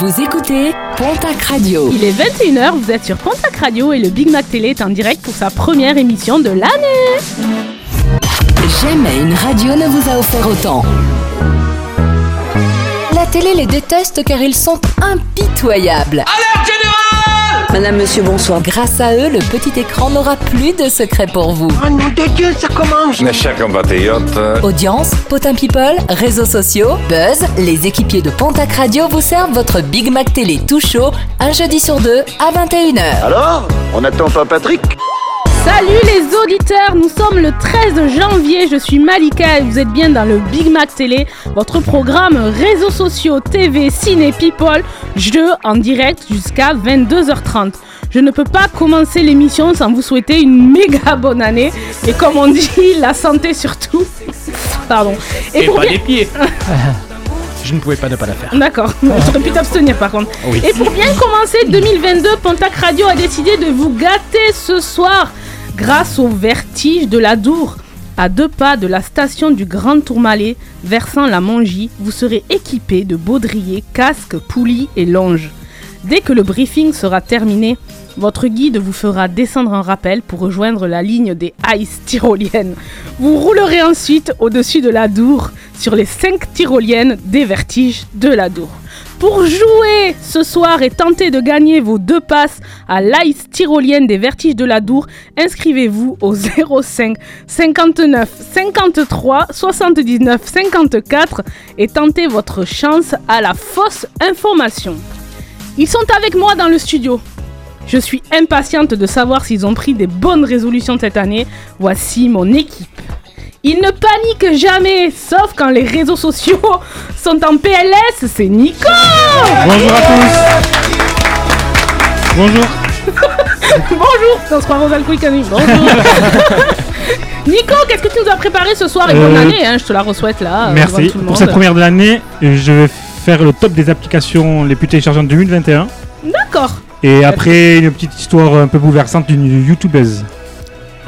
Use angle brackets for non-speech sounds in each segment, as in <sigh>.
Vous écoutez Pontac Radio. Il est 21h, vous êtes sur Pontac Radio et le Big Mac Télé est en direct pour sa première émission de l'année. Jamais une radio ne vous a offert autant. La télé les déteste car ils sont impitoyables. Madame, monsieur, bonsoir. Grâce à eux, le petit écran n'aura plus de secret pour vous. Oh nom de Dieu, ça commence Mes chers compatriotes, Audience, potin people, réseaux sociaux, buzz, les équipiers de Pontac Radio vous servent votre Big Mac Télé tout chaud, un jeudi sur deux à 21h. Alors On n'attend pas Patrick? Salut les auditeurs, nous sommes le 13 janvier, je suis Malika et vous êtes bien dans le Big Mac Télé, votre programme réseaux sociaux, TV, ciné, people, jeux en direct jusqu'à 22h30. Je ne peux pas commencer l'émission sans vous souhaiter une méga bonne année et comme on dit, la santé surtout. Pardon. Et, pour pas bien- les pieds. <laughs> Je ne pouvais pas ne pas la faire. D'accord, <laughs> j'aurais pu t'abstenir par contre. Oui. Et pour bien commencer 2022, Pontac Radio a décidé de vous gâter ce soir grâce au vertige de la Dour. À deux pas de la station du Grand Tourmalet, versant la Mongie, vous serez équipé de baudriers, casques, poulies et longes. Dès que le briefing sera terminé, votre guide vous fera descendre un rappel pour rejoindre la ligne des ice tyroliennes. Vous roulerez ensuite au-dessus de la Dour sur les 5 tyroliennes des vertiges de la Dour. Pour jouer ce soir et tenter de gagner vos deux passes à l'ice tyrolienne des vertiges de la Dour, inscrivez-vous au 05 59 53 79 54 et tentez votre chance à la fausse information. Ils sont avec moi dans le studio. Je suis impatiente de savoir s'ils ont pris des bonnes résolutions cette année. Voici mon équipe. Ils ne paniquent jamais, sauf quand les réseaux sociaux <laughs> sont en PLS, c'est Nico Bonjour à tous. Bonjour. <laughs> Bonjour aux anonymes, bonjour <laughs> Nico, qu'est-ce que tu nous as préparé ce soir et bonne Euh, année, hein, je te la reçoite là. euh, Merci. Pour cette première de l'année, je vais faire le top des applications les plus téléchargées en 2021. D'accord, Et après, une petite histoire un peu bouleversante d'une youtubeuse.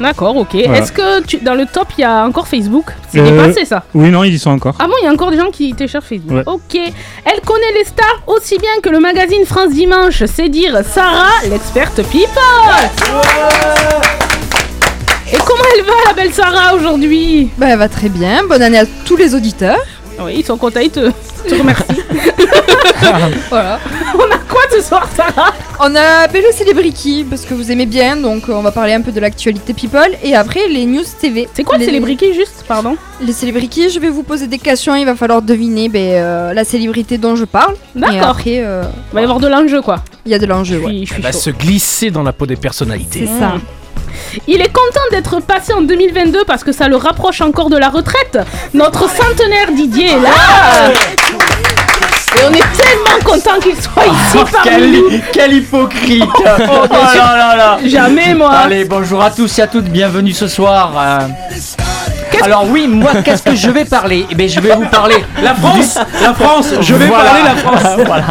D'accord, ok. Voilà. Est-ce que tu- dans le top il y a encore Facebook? C'est Euh, dépassé ça Oui, non, ils y sont encore. Ah bon, il y a encore des gens qui téléchargent Facebook. Ouais. Ok. Elle connaît les stars aussi bien que le magazine France Dimanche. C'est dire Sarah, l'experte people. Et comment elle va, la belle Sarah, aujourd'hui? Bah, elle va très bien. Bonne année à tous les auditeurs. Oui, ils sont contents, ils te, te remercient. <laughs> <laughs> Voilà. On a quoi ce soir, Sarah On a appelé le Célébriki parce que vous aimez bien, donc euh, on va parler un peu de l'actualité people. Et après, les news TV. C'est quoi le les, célébrité, juste Pardon? Les Célébriki, je vais vous poser des questions. Il va falloir deviner ben, euh, la célébrité dont je parle. D'accord. après, euh, Il va y avoir de l'enjeu, quoi. il y a de l'enjeu. Je ouais. je suis Elle va chaud. se glisser dans la peau des personnalités. C'est ça. Il est content d'être passé en 2022 parce que ça le rapproche encore de la retraite. Notre centenaire Didier est là. Et on est tellement content qu'il soit ici parmi nous. quel hypocrite Oh là là là Jamais moi. Allez, bonjour à tous et à toutes, bienvenue ce soir. euh. Alors oui, moi, <laughs> qu'est-ce que je vais parler? Eh bien, je vais vous parler... La France La France Je vais Voilà. parler la France <laughs> Voilà.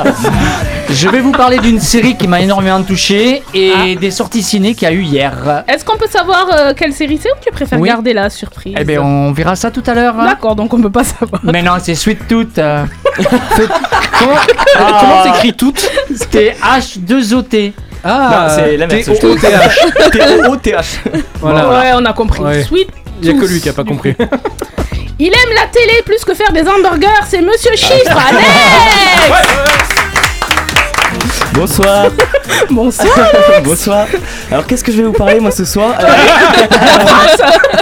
Je vais vous parler d'une série qui m'a énormément touché et Ah. des sorties ciné qu'il y a eu hier. Est-ce qu'on peut savoir euh, quelle série c'est ou tu préfères Oui. garder la surprise? Eh bien, on verra ça tout à l'heure. D'accord, donc on peut pas savoir. Mais non, c'est Sweet Tooth. euh. <laughs> Comment, Ah. comment t'écris toutes C'était H2OT. Ah, c'est l'inverse, je T-O-O-T-H. T-O-T-H. Voilà. Ouais, on a compris. Ouais. Sweet. Il y a que lui qui a pas compris. <laughs> Il aime la télé plus que faire des hamburgers, c'est Monsieur Chiffre, <laughs> <laughs> Alex Bonsoir. Bonsoir Bonsoir. Alors qu'est-ce que je vais vous parler moi ce soir Euh,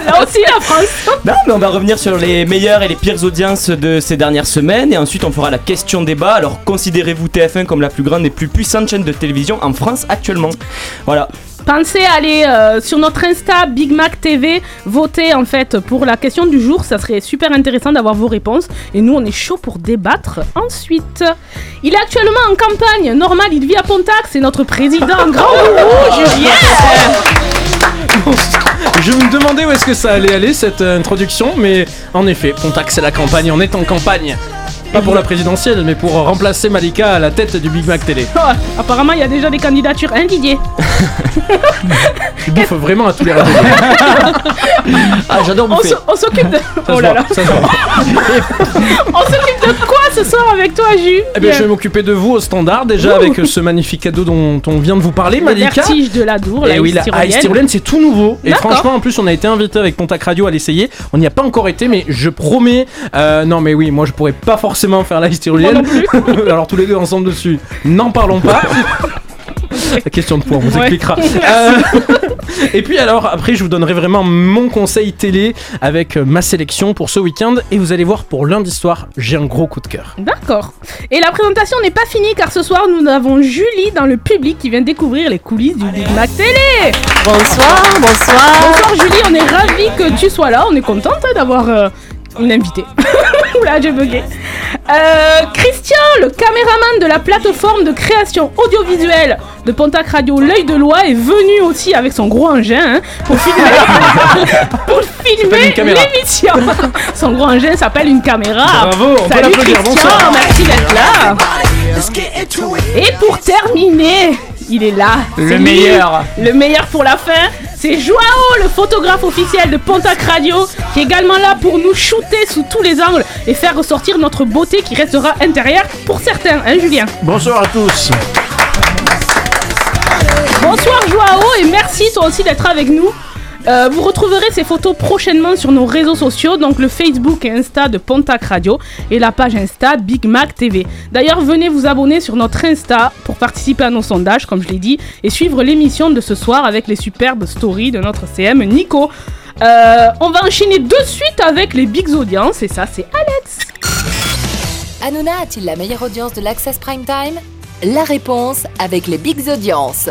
Là aussi la France Non mais on va revenir sur les meilleures et les pires audiences de ces dernières semaines et ensuite on fera la question débat. Alors considérez-vous TF1 comme la plus grande et plus puissante chaîne de télévision en France actuellement? Voilà. Pensez à aller euh, sur notre Insta Big Mac TV, voter en fait pour la question du jour, ça serait super intéressant d'avoir vos réponses. Et nous on est chaud pour débattre ensuite. Il est actuellement en campagne, normal il vit à Pontac, c'est notre président. <laughs> Grand gourou Julien. Je me demandais où est-ce que ça allait aller cette euh, introduction, mais en effet, Pontac c'est la campagne, on est en campagne. Pas pour la présidentielle, mais pour remplacer Malika à la tête du Big Mac Télé. <laughs> Oh, apparemment, il y a déjà des candidatures. Hein, Didier Tu bouffes vraiment à tous les râteliers. <laughs> Ah, j'adore bouffer. on s'occupe de. Ça Oh là là. ça se voit. On s'occupe de quoi ce soir avec toi, Jus Eh bien, je vais m'occuper de vous au standard, déjà avec ce magnifique cadeau dont on vient de vous parler, Le Malika. vertige de la Dour, Et la oui, la c'est tout nouveau. Et franchement, en plus, on a été invité avec Pontac Radio à l'essayer. On n'y a pas encore été, mais je promets. euh, non, mais oui, moi, je pourrais pas forcément faire la Ice Tyrolienne. <laughs> Alors, tous les deux ensemble dessus, n'en parlons pas. <laughs> La question de poids, on vous Ouais. expliquera. Euh, <laughs> et puis alors, après, je vous donnerai vraiment mon conseil télé avec euh, ma sélection pour ce week-end. Et vous allez voir, pour lundi soir, j'ai un gros coup de cœur. D'accord. Et la présentation n'est pas finie car ce soir nous avons Julie dans le public qui vient découvrir les coulisses du Big Mac Télé. Bonsoir, bonsoir. Bonsoir Julie, on est ravis que tu sois là. On est contente d'avoir euh, une invitée. <laughs> Oula, j'ai bugué. Euh, Christian, le caméraman de la plateforme de création audiovisuelle de Pontac Radio L'œil de Loi est venu aussi avec son gros engin hein, pour filmer, <laughs> pour filmer l'émission. Son gros engin s'appelle une caméra. Bravo, on peut Salut l'applaudir, Christian, bonsoir. merci d'être là. Et pour terminer, il est là. Le lui, meilleur. Le meilleur pour la fin, c'est Joao, le photographe officiel de Pontac Radio, qui est également là pour nous shooter sous tous les angles et faire ressortir notre beauté qui restera intérieure pour certains, hein Julien? Bonsoir à tous. Bonsoir Joao et merci toi aussi d'être avec nous. Euh, vous retrouverez ces photos prochainement sur nos réseaux sociaux, donc le Facebook et Insta de Pontac Radio et la page Insta Big Mac TV. D'ailleurs, venez vous abonner sur notre Insta pour participer à nos sondages, comme je l'ai dit, et suivre l'émission de ce soir avec les superbes stories de notre CM Nico. Euh, on va enchaîner de suite avec les Bigs Audiences, et ça c'est Alex. Hanouna a-t-il la meilleure audience de l'Access Prime Time? La réponse avec les Bigs Audiences.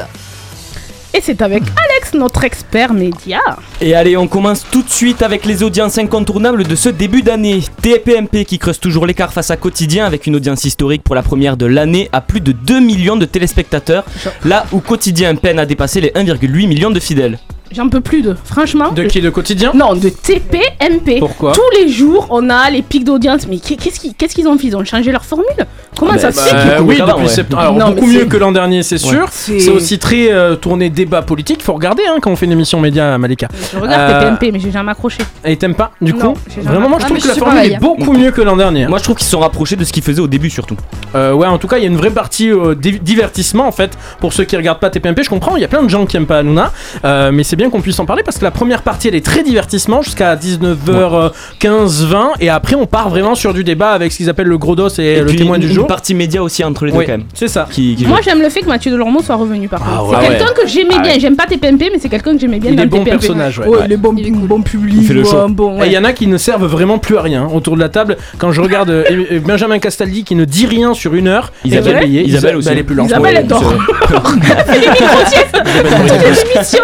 Et c'est avec Alex, notre expert média. Et allez, on commence tout de suite avec les audiences incontournables de ce début d'année. TPMP qui creuse toujours l'écart face à Quotidien avec une audience historique pour la première de l'année à plus de 2 millions de téléspectateurs, là où Quotidien peine à dépasser les 1,8 millions de fidèles. J'en peux plus de. Franchement. De qui De quotidien Non, de TPMP. Pourquoi Tous les jours, on a les pics d'audience. Mais qu'est- qu'est-ce qu'ils qu'est-ce qu'ils ont fait? Ils ont changé leur formule? Comment Ah ça bah, se fait? bah, Euh, oui, depuis ouais. septembre. Alors, Non, beaucoup mieux que l'an dernier, c'est sûr. C'est- C'est aussi très euh, tourné débat politique. Faut regarder hein, quand on fait une émission média à Malika. Je regarde Euh, TPMP, mais j'ai jamais accroché. Et t'aimes pas Du Non, coup jamais- Vraiment, moi je trouve que la je suis formule est beaucoup mieux que l'an dernier. Moi je trouve qu'ils se sont rapprochés de ce qu'ils faisaient au début surtout. Euh, ouais, en tout cas, il y a une vraie partie euh, di- divertissement en fait. Pour ceux qui regardent pas TPMP, je comprends, il y a plein de gens qui aiment pas Hanouna. Euh, mais c'est bien qu'on puisse en parler parce que la première partie elle est très divertissement jusqu'à 19h15, 20. Et après, on part vraiment sur du débat avec ce qu'ils appellent le gros dos et, Et le puis témoin une, du une jour. partie média aussi entre les deux Oui, quand même. c'est ça. Qui, qui Moi, j'aime le fait que Mathieu Delormeau soit revenu par Ah contre. ouais, c'est ouais. quelqu'un que j'aimais Ah bien. ouais. J'aime pas TPMP, mais c'est quelqu'un que j'aimais bien Il dans est le bon TPMP. personnage, ouais. Ouais, Ouais. le bon, bon public. fait le show. ouais, bon, Et ouais. il y en a qui ne servent vraiment plus à rien autour de la table. Quand je regarde euh, euh, Benjamin Castaldi qui ne dit rien sur une heure, Isabelle. et qui est payé, Isabelle Isa- aussi. <laughs> elle est plus lente. Isabelle, Ouais, elle fait des micro-siestes.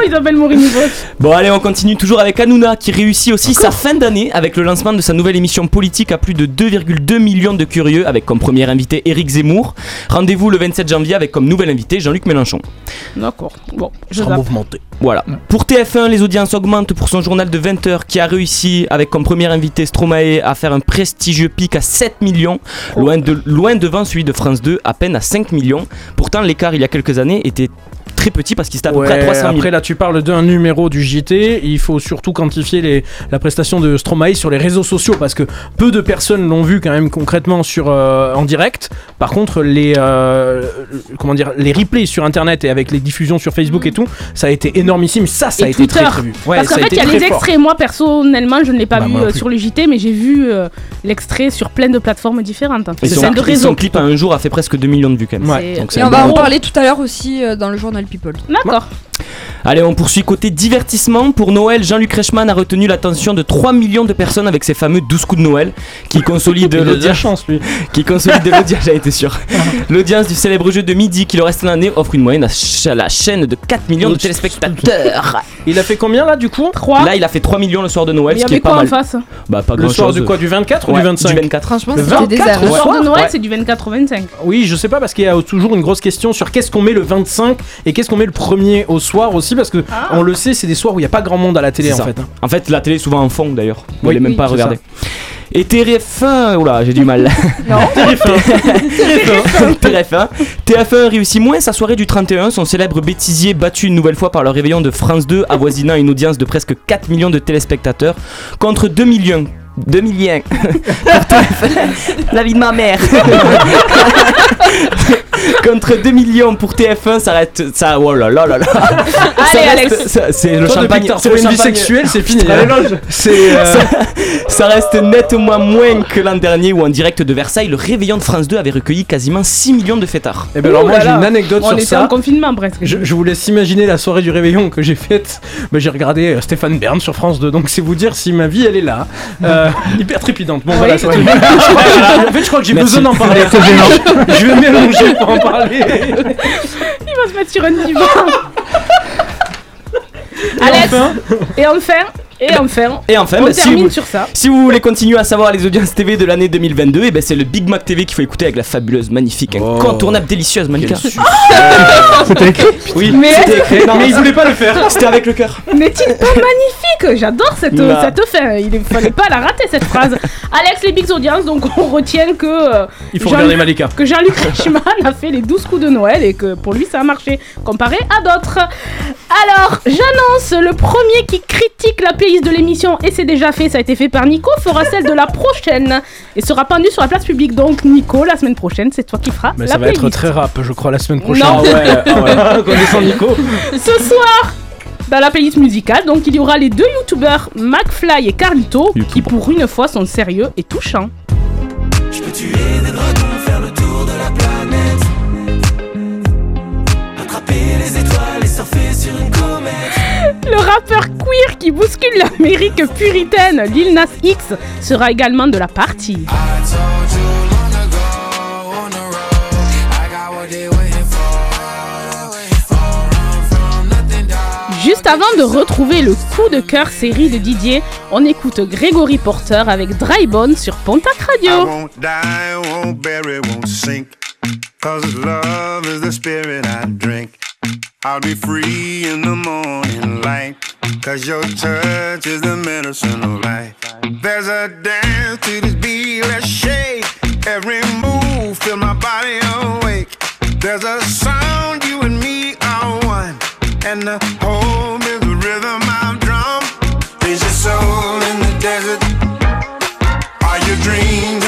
Les Isabelle Morini-Vos. <laughs> Bon allez on continue toujours avec Hanouna qui réussit aussi sa fin d'année avec le lancement de sa nouvelle émission politique à plus de 2,2 millions de curieux avec comme premier invité Éric Zemmour. Rendez-vous le 27 janvier avec comme nouvel invité Jean-Luc Mélenchon. D'accord. Bon, je Sera zappe. mouvementé. Voilà. Pour TF1, les audiences augmentent pour son journal de 20h qui a réussi avec comme premier invité Stromae à faire un prestigieux pic à 7 millions, loin, de, loin devant celui de France 2 à peine à 5 millions. Pourtant l'écart il y a quelques années était très petit parce qu'il était à peu près à Ouais, 300 000. après là tu parles d'un numéro du JT, il faut surtout quantifier les, la prestation de Stromae sur les réseaux sociaux parce que peu de personnes l'ont vu quand même concrètement sur euh, en direct. Par contre les euh, comment dire les replays sur internet et avec les diffusions sur Facebook et tout, ça a été énormissime. Ça ça Et a été Twitter. très très vu. Ouais, Parce qu'en fait, été il y a les fort. extraits. Moi, personnellement, je ne l'ai pas Bah, vu euh, sur le JT, mais j'ai vu euh, l'extrait sur plein de plateformes différentes. Et C'est son, de son clip à un jour a fait presque 2 millions de vues quand même. Ouais. Donc Et on va en parler tout à l'heure aussi dans le journal People. D'accord. Allez, on poursuit côté divertissement. Pour Noël, Jean-Luc Reichmann a retenu l'attention de 3 millions de personnes avec ses fameux 12 coups de Noël qui <laughs> consolident de l'audience. chance lui. Qui consolide <laughs> l'audience, j'en été sûr. <laughs> L'audience du célèbre jeu de midi qui le reste l'année offre une moyenne à ch- à la chaîne de 4 millions de téléspectateurs. Il a fait combien là du coup? 3. Là, il a fait 3 millions le soir de Noël, il y ce qui est pas quoi en mal. face? Bah, pas Le soir du quoi Du 24 ou du 25 24. Franchement, c'était des 24, heures. Le soir de Noël, Ouais. c'est du 24 au 25. Oui, je sais pas parce qu'il y a toujours une grosse question sur qu'est-ce qu'on met le 25 et qu'est-ce qu'on met le premier au soir aussi parce que Ah. on le sait, c'est des soirs où il y a pas grand monde à la télé en ça. fait. hein. En fait, la télé est souvent en fond d'ailleurs. On Oui, les même oui, pas regarder. Et TF1, oula, j'ai du mal. <laughs> Non. TF1. TF1 réussit moins sa soirée du 31, son célèbre bêtisier battu une nouvelle fois par le réveillon de France 2, avoisinant une audience de presque 4 millions de téléspectateurs, contre 2 millions. 2 millions <laughs> pour TF1. La vie de ma mère <laughs> Contre 2 millions pour TF1, ça reste. Ça, oh là là là là Allez, Alex. C'est le Toi, champagne. c'est une vie sexuelle, c'est fini. C'est. euh, <laughs> Ça reste nettement moins que l'an dernier où en direct de Versailles, le réveillon de France 2 avait recueilli quasiment 6 millions de fêtards. Eh ben alors moi j'ai une anecdote On sur était ça. en confinement presque. Je, je vous laisse imaginer la soirée du réveillon que j'ai faite. Ben, j'ai regardé euh, Stéphane Bern sur France 2, donc c'est vous dire si ma vie elle est là. Euh, hyper trépidante. Bon voilà, c'est tout. <laughs> En fait, je crois que j'ai Merci. besoin d'en parler. <laughs> je vais mélanger pour en parler. Il va se mettre sur un divan. <laughs> Alex. Enfin, Et enfin, et enfin, Et enfin, on bah, si, termine vous, sur ça. si vous voulez continuer à savoir les audiences TV de l'année 2022, et ben c'est le Big Mac TV qu'il faut écouter avec la fabuleuse, magnifique, Oh. incontournable, délicieuse Monica. C'était écrit. Oui, Mais- écrit. Non, mais il voulait pas le faire. C'était avec le cœur. N'est-il pas magnifique? J'adore cette, Bah. cette fin. Il ne fallait pas la rater cette phrase. Alex, les Big Audiences, donc on retient que, euh, Il faut Jean- regarder Malika. que Jean-Luc Reichmann a fait les 12 coups de Noël et que pour lui ça a marché comparé à d'autres. Alors, j'annonce le premier qui critique la playlist de l'émission et c'est déjà fait, ça a été fait par Nico, fera celle de la prochaine et sera pendu sur la place publique. Donc Nico, la semaine prochaine, c'est toi qui feras Mais la ça va être très rap, je crois, la semaine prochaine. Non. Ah ouais, ah ouais. <laughs> Connaissant Nico. Ce soir, dans la playlist musicale, donc il y aura les deux youtubeurs McFly et Carlito qui pour une fois sont sérieux et touchants. Le rappeur queer qui bouscule l'Amérique puritaine, Lil Nas X, sera également de la partie. Juste avant de retrouver le coup de cœur série de Didier, on écoute Grégory Porter avec Drybone sur Pontac Radio. I'll be free in the morning light. Cause your touch is the medicine of life. There's a dance to this beat, let's shake. Every move, feel my body awake. There's a sound, you and me are one. And the home is the rhythm I've drum. Is your soul in the desert? Are your dreams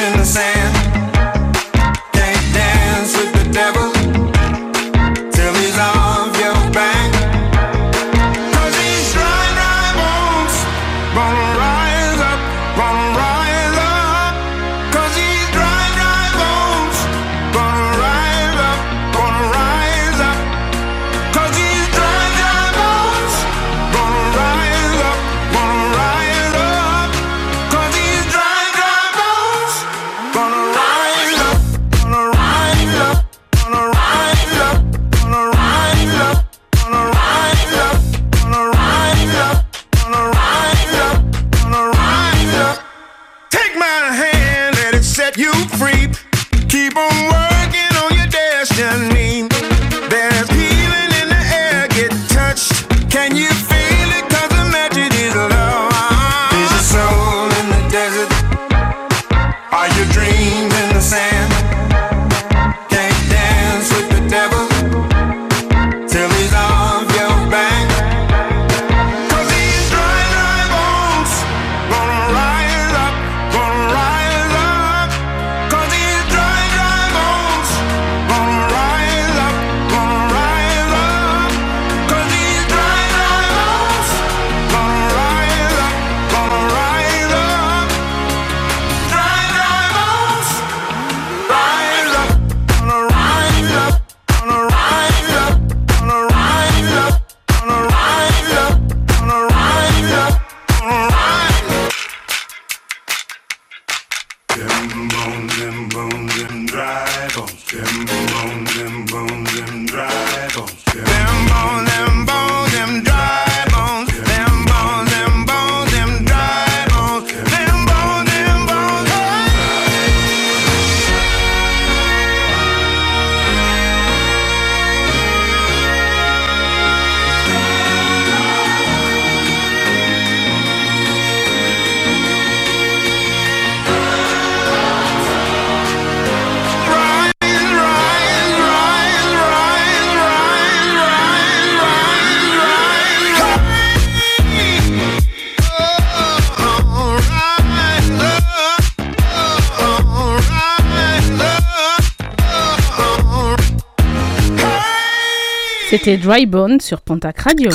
C'était Dry Bone sur Pontac Radio.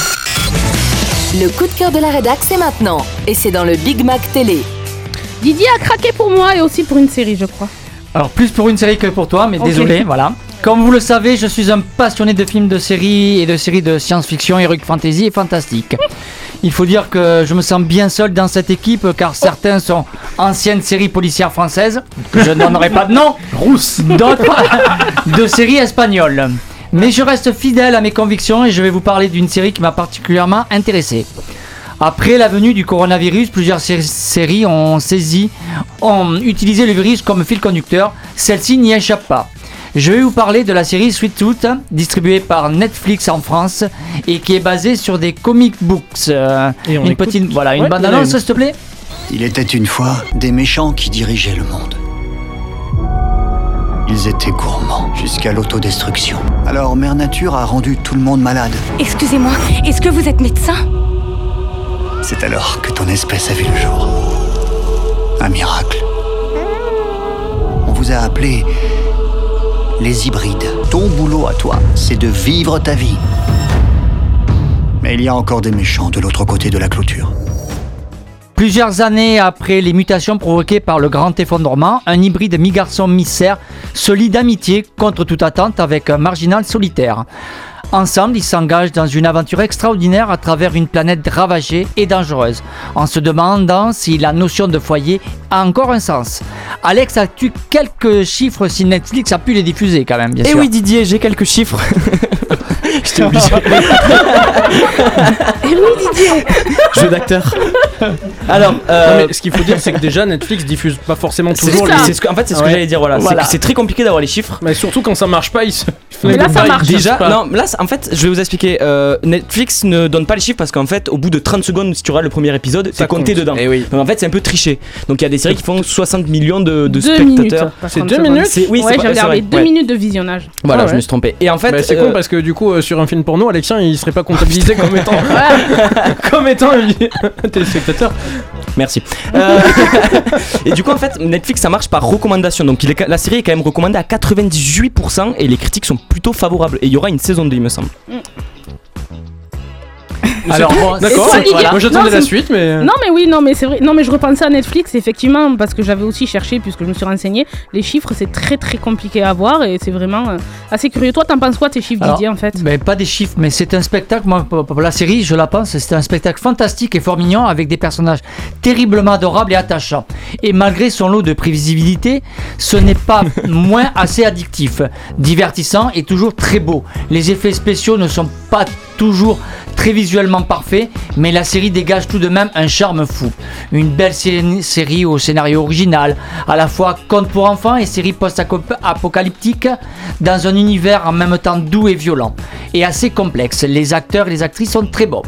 Le coup de cœur de la rédac, c'est maintenant. Et c'est dans le Big Mac Télé. Didier a craqué pour moi et aussi pour une série, je crois. Alors plus pour une série que pour toi, mais désolé, voilà. Comme vous le savez, je suis un passionné de films de séries et de séries de science-fiction, heroic fantasy et fantastique. Il faut dire que je me sens bien seul dans cette équipe car certains sont anciennes séries policières françaises, que je n'en pas de nom, Rousse d'autres <laughs> de séries espagnoles. Mais je reste fidèle à mes convictions et je vais vous parler d'une série qui m'a particulièrement intéressé. Après la venue du coronavirus, plusieurs sé- séries ont saisi, ont utilisé le virus comme fil conducteur. Celle-ci n'y échappe pas. Je vais vous parler de la série Sweet Tooth, distribuée par Netflix en France et qui est basée sur des comic books. Euh, Et on une écoute. petite, voilà, une Ouais, bande annonce, s'il te plaît. Il était une fois des méchants qui dirigeaient le monde. Ils étaient gourmands jusqu'à l'autodestruction. Alors Mère Nature a rendu tout le monde malade. Excusez-moi, est-ce que vous êtes médecin? C'est alors que ton espèce a vu le jour. Un miracle. On vous a appelé les hybrides. Ton boulot à toi, c'est de vivre ta vie. Mais il y a encore des méchants de l'autre côté de la clôture. Plusieurs années après les mutations provoquées par le grand effondrement, un hybride mi-garçon mi-cerf se lie d'amitié contre toute attente avec un marginal solitaire. Ensemble, ils s'engagent dans une aventure extraordinaire à travers une planète ravagée et dangereuse, en se demandant si la notion de foyer a encore un sens. Alex, as-tu quelques chiffres si Netflix a pu les diffuser quand même, bien Et sûr Eh oui Didier, j'ai quelques chiffres. <laughs> J'étais obligé. <laughs> Et oui, Didier Jeu d'acteur. <laughs> Alors, euh, Non, mais ce qu'il faut dire, c'est que déjà Netflix diffuse pas forcément c'est toujours les. c'est ce que- en fait, c'est ce que Ouais. j'allais dire. Voilà, C'est- Voilà. c'est très compliqué d'avoir les chiffres. Mais surtout quand ça marche pas, ils se. Mais là, ça marche. Déjà, pas. non, là, c'est- en fait, je vais vous expliquer. euh, Netflix ne donne pas les chiffres parce qu'en fait, au bout de 30 secondes, si tu regardes le premier épisode, Ça c'est compté compte. dedans. Eh oui. Donc en fait, c'est un peu triché. Donc il y a des séries qui font 60 millions de, de Deux spectateurs. C'est 30 deux secondes. minutes C'est- oui, ouais, c'est j'ai pas- c'est regardé vrai. deux Ouais. minutes de visionnage. Voilà, Ah je me suis trompé. Et en fait, Bah, c'est euh, con parce que du coup, euh, sur un film porno, Alexien il serait pas comptabilisé <laughs> comme étant. <laughs> comme étant un téléspectateur. Merci. Euh, <laughs> et du coup, en fait, Netflix, ça marche par recommandation. Donc, la série est quand même recommandée à 98% et les critiques sont plutôt favorables. Et il y aura une saison 2, il me semble. Alors, bon, D'accord, moi j'attendais la suite, mais. Non mais oui, non mais c'est vrai. Non mais je repensais à Netflix effectivement parce que j'avais aussi cherché puisque je me suis renseigné. Les chiffres c'est très très compliqué à voir et c'est vraiment euh, assez curieux. Toi t'en penses quoi tes chiffres Alors, Didier en fait? Mais pas des chiffres, mais c'est un spectacle. Moi, la série, je la pense, c'est un spectacle fantastique et fort mignon avec des personnages terriblement adorables et attachants. Et malgré son lot de prévisibilité, ce n'est pas <laughs> moins assez addictif, divertissant et toujours très beau. Les effets spéciaux ne sont pas toujours très visuellement parfaits, mais la série dégage tout de même un charme fou. Une belle sé- série au scénario original, à la fois conte pour enfants et série post-apocalyptique, dans un univers en même temps doux et violent, et assez complexe. Les acteurs et les actrices sont très bons.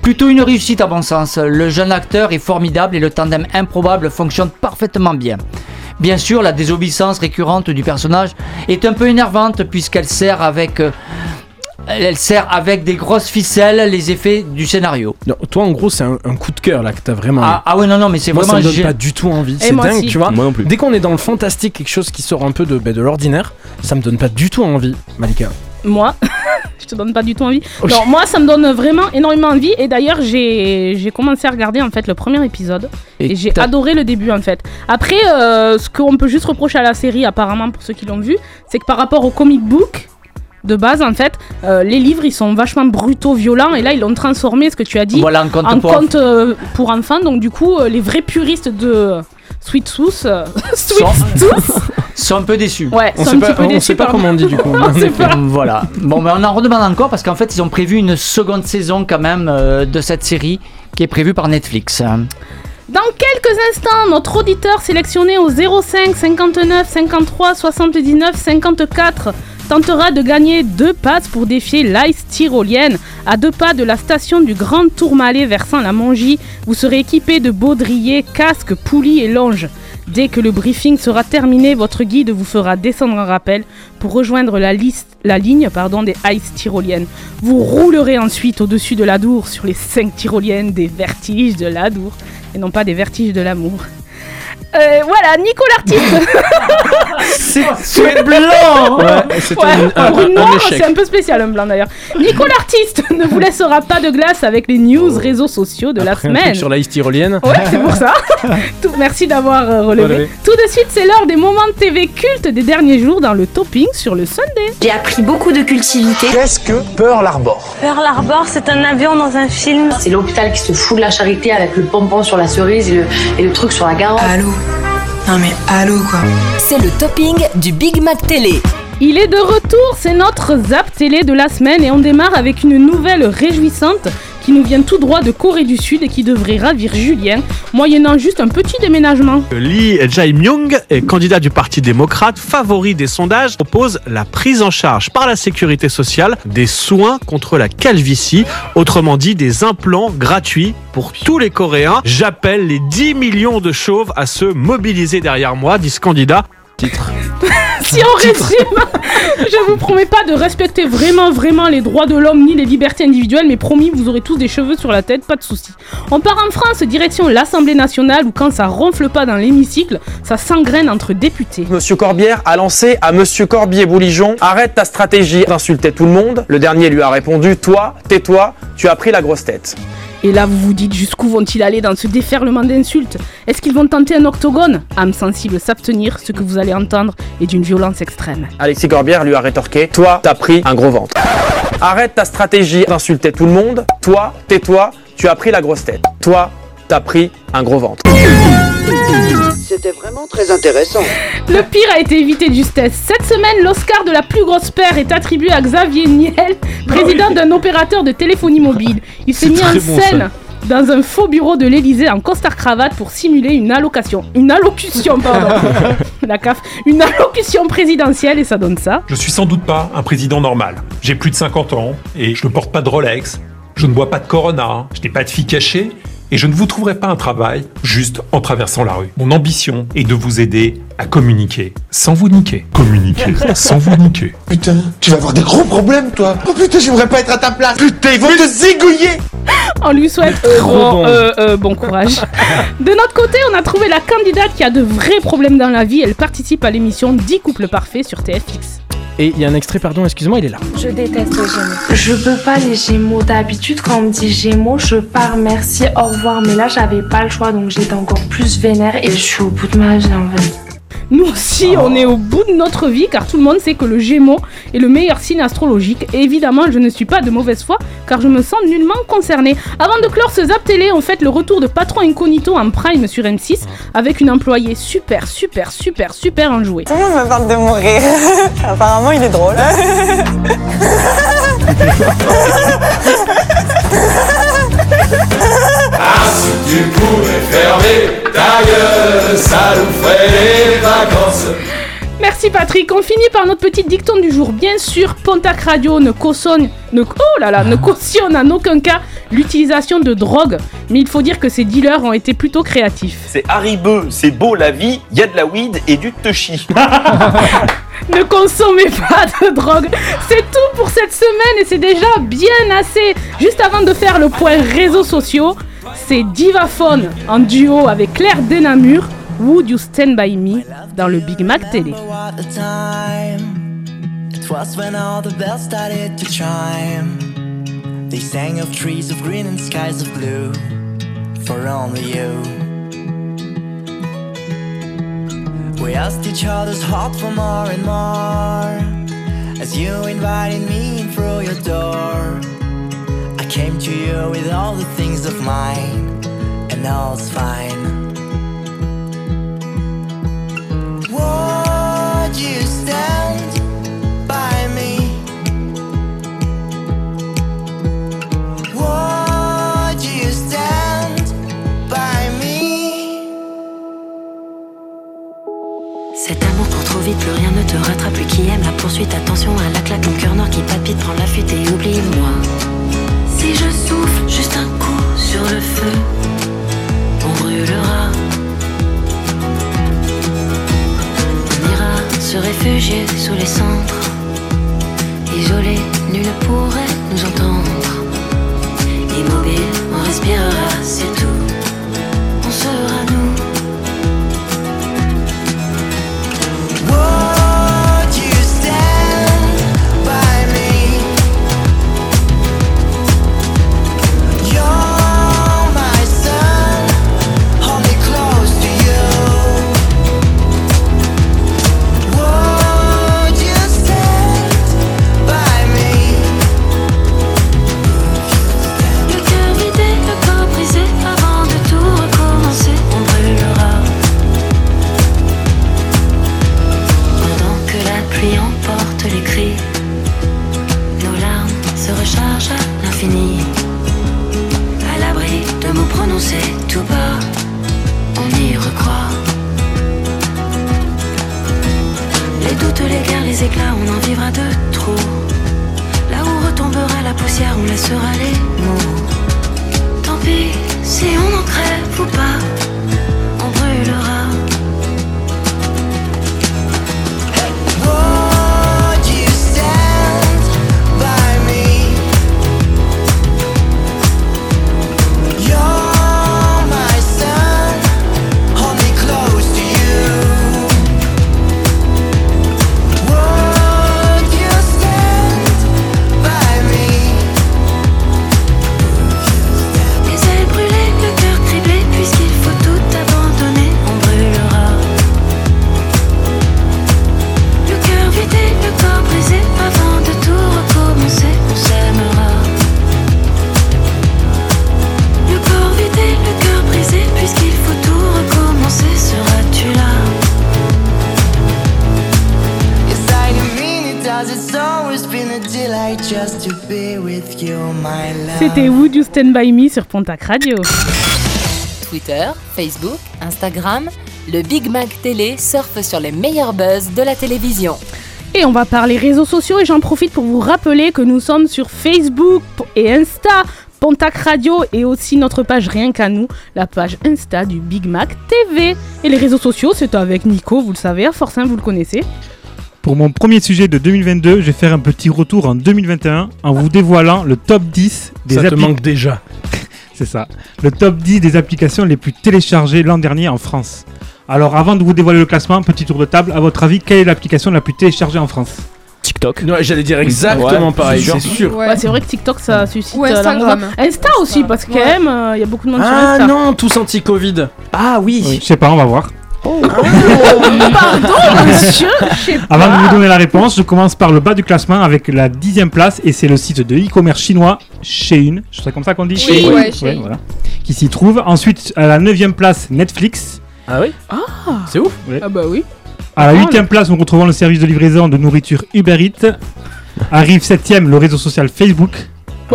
Plutôt une réussite à mon sens. Le jeune acteur est formidable et le tandem improbable fonctionne parfaitement bien. Bien sûr, la désobéissance récurrente du personnage est un peu énervante puisqu'elle sert avec elle sert avec des grosses ficelles les effets du scénario. Non, toi en gros, c'est un, un coup de cœur là que t'as vraiment. Ah, ah ouais non non mais c'est Moi, vraiment ça me donne pas du tout envie. C'est dingue, aussi. tu vois. Moi non plus. Dès qu'on est dans le fantastique, quelque chose qui sort un peu de, bah, de l'ordinaire, ça me donne pas du tout envie, Malika. Moi, <laughs> je te donne pas du tout envie. Non, moi ça me donne vraiment énormément envie et d'ailleurs j'ai j'ai commencé à regarder en fait le premier épisode et, j'ai adoré le début en fait. Après, euh, ce qu'on peut juste reprocher à la série apparemment pour ceux qui l'ont vu, c'est que par rapport au comic book de base en fait, euh, les livres ils sont vachement brutaux, violents et là ils l'ont transformé, ce que tu as dit, Voilà un conte en pour conte euh, pour enfants. Donc du coup, euh, les vrais puristes de Sweet Tooth, euh, <laughs> Sweet Tooth, <laughs> sont un peu déçus. ouais, On sait un pas, petit peu on déçus sait pas comment on dit du coup. <laughs> On sait pas. Voilà. Bon, mais on en redemande encore parce qu'en fait, ils ont prévu une seconde saison quand même euh, de cette série qui est prévue par Netflix. Dans quelques instants, notre auditeur sélectionné au 05 59 53 79 54 tentera de gagner deux passes pour défier l'ice tyrolienne à deux pas de la station du Grand Tourmalet versant la Mongie. Vous serez équipé de baudriers, casques, poulies et longes. Dès que le briefing sera terminé, votre guide vous fera descendre un rappel pour rejoindre la, liste, la ligne pardon, des ice tyroliennes. Vous roulerez ensuite au-dessus de l'Adour sur les cinq tyroliennes des vertiges de l'Adour et non pas des vertiges de l'amour. Euh, voilà, Nico l'artiste. <laughs> C'est blanc Ouais, Ouais, un, un- c'est un peu spécial, un blanc d'ailleurs. Nico l'artiste <laughs> ne vous laissera pas de glace avec les news réseaux sociaux de la un semaine. truc sur la tyrolienne. Ouais, c'est pour ça. <laughs> Tout- merci d'avoir euh, relevé. Tout de suite, c'est l'heure des moments de TV cultes des derniers jours dans le topping sur le Sunday. J'ai appris beaucoup de cultivité. Qu'est-ce que Pearl Harbor? Pearl Harbor, c'est un avion dans un film. C'est l'hôpital qui se fout de la charité avec le pompon sur la cerise et le, et le truc sur la garde. Allô? Non mais allô quoi. C'est le topping du Big Mac Télé. Il est de retour, c'est notre Zap Télé de la semaine et on démarre avec une nouvelle réjouissante qui nous vient tout droit de Corée du Sud et qui devrait ravir Julien, moyennant juste un petit déménagement. Lee Jae-myung, candidat du Parti démocrate, favori des sondages, propose la prise en charge par la sécurité sociale des soins contre la calvitie, autrement dit des implants gratuits pour tous les Coréens. J'appelle les 10 millions de chauves à se mobiliser derrière moi, dit ce candidat. Titre. <laughs> Si on résume, <laughs> je vous promets pas de respecter vraiment, vraiment les droits de l'homme ni les libertés individuelles, mais promis, vous aurez tous des cheveux sur la tête, pas de soucis. On part en France, direction l'Assemblée nationale, où quand ça ronfle pas dans l'hémicycle, ça s'engraine entre députés. Monsieur Corbière a lancé à Monsieur Corbier-Bouligeon Arrête ta stratégie d'insulter tout le monde. Le dernier lui a répondu Toi, tais-toi, tu as pris la grosse tête. Et là, vous vous dites jusqu'où vont-ils aller dans ce déferlement d'insultes Est-ce qu'ils vont tenter un octogone Âme sensible, s'abstenir, ce que vous allez entendre est d'une violence extrême. Alexis Corbière lui a rétorqué Toi, t'as pris un gros ventre. Arrête ta stratégie d'insulter tout le monde. Toi, tais-toi, tu as pris la grosse tête. Toi, t'as pris un gros ventre. C'était vraiment très intéressant. Le pire a été évité de justesse. Cette semaine, l'Oscar de la plus grosse paire est attribué à Xavier Niel, <laughs> président d'un opérateur de téléphonie mobile. Il s'est mis en bon, scène dans un faux bureau de l'Elysée en costard-cravate pour simuler une allocation. Une allocution, pardon. <laughs> la CAF. Une allocution présidentielle et ça donne ça. Je suis sans doute pas un président normal. J'ai plus de 50 ans et je ne porte pas de Rolex. Je ne bois pas de Corona. Je n'ai pas de fille cachée. Et je ne vous trouverai pas un travail juste en traversant la rue. Mon ambition est de vous aider à communiquer sans vous niquer. Communiquer <laughs> sans vous niquer. Putain, tu vas avoir des gros problèmes, toi. Oh putain, j'aimerais pas être à ta place. Putain, ils vont te zigouiller. On lui souhaite Trop bon, bon. euh, euh, bon courage. <laughs> De notre côté, on a trouvé la candidate qui a de vrais problèmes dans la vie. Elle participe à l'émission 10 couples parfaits sur TFX. Et il y a un extrait, pardon, excuse-moi, il est là. Je déteste les gémeaux. Je peux pas les gémeaux. D'habitude, quand on me dit gémeaux, je pars merci, au revoir. Mais là, j'avais pas le choix, donc j'étais encore plus vénère et je suis au bout de ma vie en fait. Nous aussi, on est au bout de notre vie car tout le monde sait que le Gémeaux est le meilleur signe astrologique. Et évidemment, je ne suis pas de mauvaise foi car je me sens nullement concernée. Avant de clore ce Zap Télé, on fait le retour de Patron Incognito en prime sur M6 avec une employée super, super, super, super enjouée. Tout le monde me parle de mourir. <laughs> Apparemment, il est drôle. <laughs> Tu pourrais fermer ta gueule, ça nous ferait les vacances. Merci Patrick. On finit par notre petite dicton du jour. Bien sûr, Pontac Radio ne cautionne, ne, oh là là, ne cautionne en aucun cas l'utilisation de drogue. Mais il faut dire que ces dealers ont été plutôt créatifs. C'est Haribeux, c'est beau la vie, il y a de la weed et du touchy. <laughs> Ne consommez pas de drogue. C'est tout pour cette semaine et c'est déjà bien assez. Juste avant de faire le point réseaux sociaux, c'est Divaphone en duo avec Claire Denamur. Would You Stand By Me dans le Big Mac Télé. Was when all the bells started to chime They sang of trees of green and skies of blue For only you We asked each other's heart for more and more As you invited me in through your door came to you with all the things of mine And all's fine Would you stand by me? Would you stand by me? Cet amour court trop vite, plus rien ne te rattrape, plus qui aime la poursuite. Attention à la claque, mon cœur noir qui palpite, prends la fuite et oublie-moi. Si je souffle juste un coup sur le feu, on brûlera. On ira se réfugier sous les centres. Isolé, nul ne pourrait nous entendre. Immobile, on respirera, c'est tout. Stand By Me sur Pontac Radio. Twitter, Facebook, Instagram, le Big Mac Télé surfe sur les meilleurs buzz de la télévision. Et on va parler réseaux sociaux et j'en profite pour vous rappeler que nous sommes sur Facebook et Insta, Pontac Radio et aussi notre page Rien qu'à nous, la page Insta du Big Mac TV. Et les réseaux sociaux, c'est avec Nico, vous le savez, à force, hein, vous le connaissez. Pour mon premier sujet de 2022, je vais faire un petit retour en 2021 en vous dévoilant le top 10 des Ça te manque déjà. <laughs> C'est ça. Le top 10 des applications les plus téléchargées l'an dernier en France. Alors avant de vous dévoiler le classement, petit tour de table, à votre avis, quelle est l'application la plus téléchargée en France? TikTok. Ouais, j'allais dire exactement Ouais, pareil, c'est c'est sûr. Ouais, c'est vrai que TikTok ça suscite Ou euh, Instagram. l'amour. Insta aussi, parce que quand même, euh, il y a beaucoup de monde sur Ah Insta. non, tous anti-Covid. Ah oui. Je sais pas, on va voir. Pardon, monsieur, je sais pas. Avant de vous donner la réponse, je commence par le bas du classement avec la dixième place et c'est le site de e-commerce chinois Shein. Je sais comme ça qu'on dit Oui, Shein. ouais, Shein. voilà. Qui s'y trouve. Ensuite, à la neuvième place, Netflix. Ah oui? Ah, C'est ouf. ah bah oui. À la huitième place, nous retrouvons le service de livraison de nourriture Uber Eats. Arrive septième, le réseau social Facebook.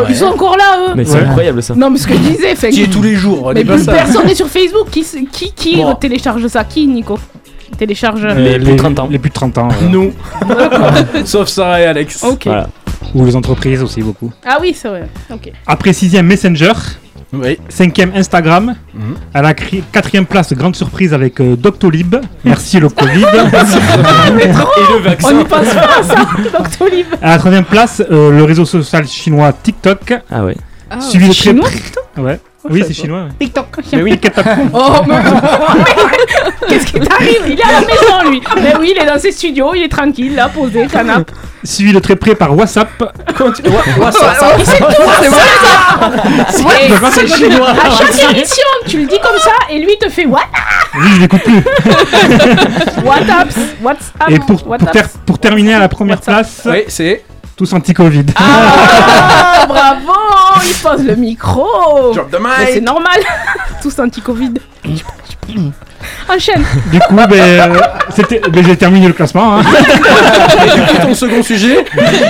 Bah, Ils sont encore là, eux. Mais c'est Ouais. incroyable ça. Non, mais ce que je disais, fait Qui que- est tous les jours. Mais plus ça. personne n'est sur Facebook. Qui, qui, qui Bon. télécharge ça? Qui, Nico? Télécharge. Euh, Les plus de 30 ans. Les plus de 30 ans. voilà. Nous. <laughs> Sauf Sarah et Alex. Ok. Voilà. Ou les entreprises aussi beaucoup. Ah oui, c'est vrai. Ok. Après sixième, Messenger. Oui. Cinquième, Instagram. Mhm. À la quatrième place, grande surprise avec euh, Doctolib. Merci le Covid. <laughs> Et le On vaccin. n'y pense pas à ça, Doctolib. à la troisième place, euh, le réseau social chinois TikTok. Ah ouais. Ah, suivi de très près- Ouais. Oh, oui, c'est chinois. ouais. TikTok. Mais oui, TikTok. Oh, mais... <laughs> Qu'est-ce qui t'arrive? Il est à la maison, lui. Mais oui, il est dans ses studios, il est tranquille, là, posé, canap. Suivi de très près par WhatsApp. Quand tu- Wa- <laughs> WhatsApp. Il sait tout, c'est vrai, ça. Ouais, C'est- c'est- c'est chinois. À chaque émission, tu le dis comme ça, et lui, il te fait what Oui, je l'écoute plus. <laughs> WhatsApp, WhatsApp, Et pour, pour, WhatsApp. ter- pour terminer à la première WhatsApp. place, Oui, c'est. tous anti-Covid. Ah, bravo Il pose le micro Drop the Mais mic. C'est normal <laughs> Tous anti-Covid. <coughs> Enchaîne Du coup, ben, euh, c'était- ben, j'ai terminé le classement. hein. <laughs> Et du coup, ton second sujet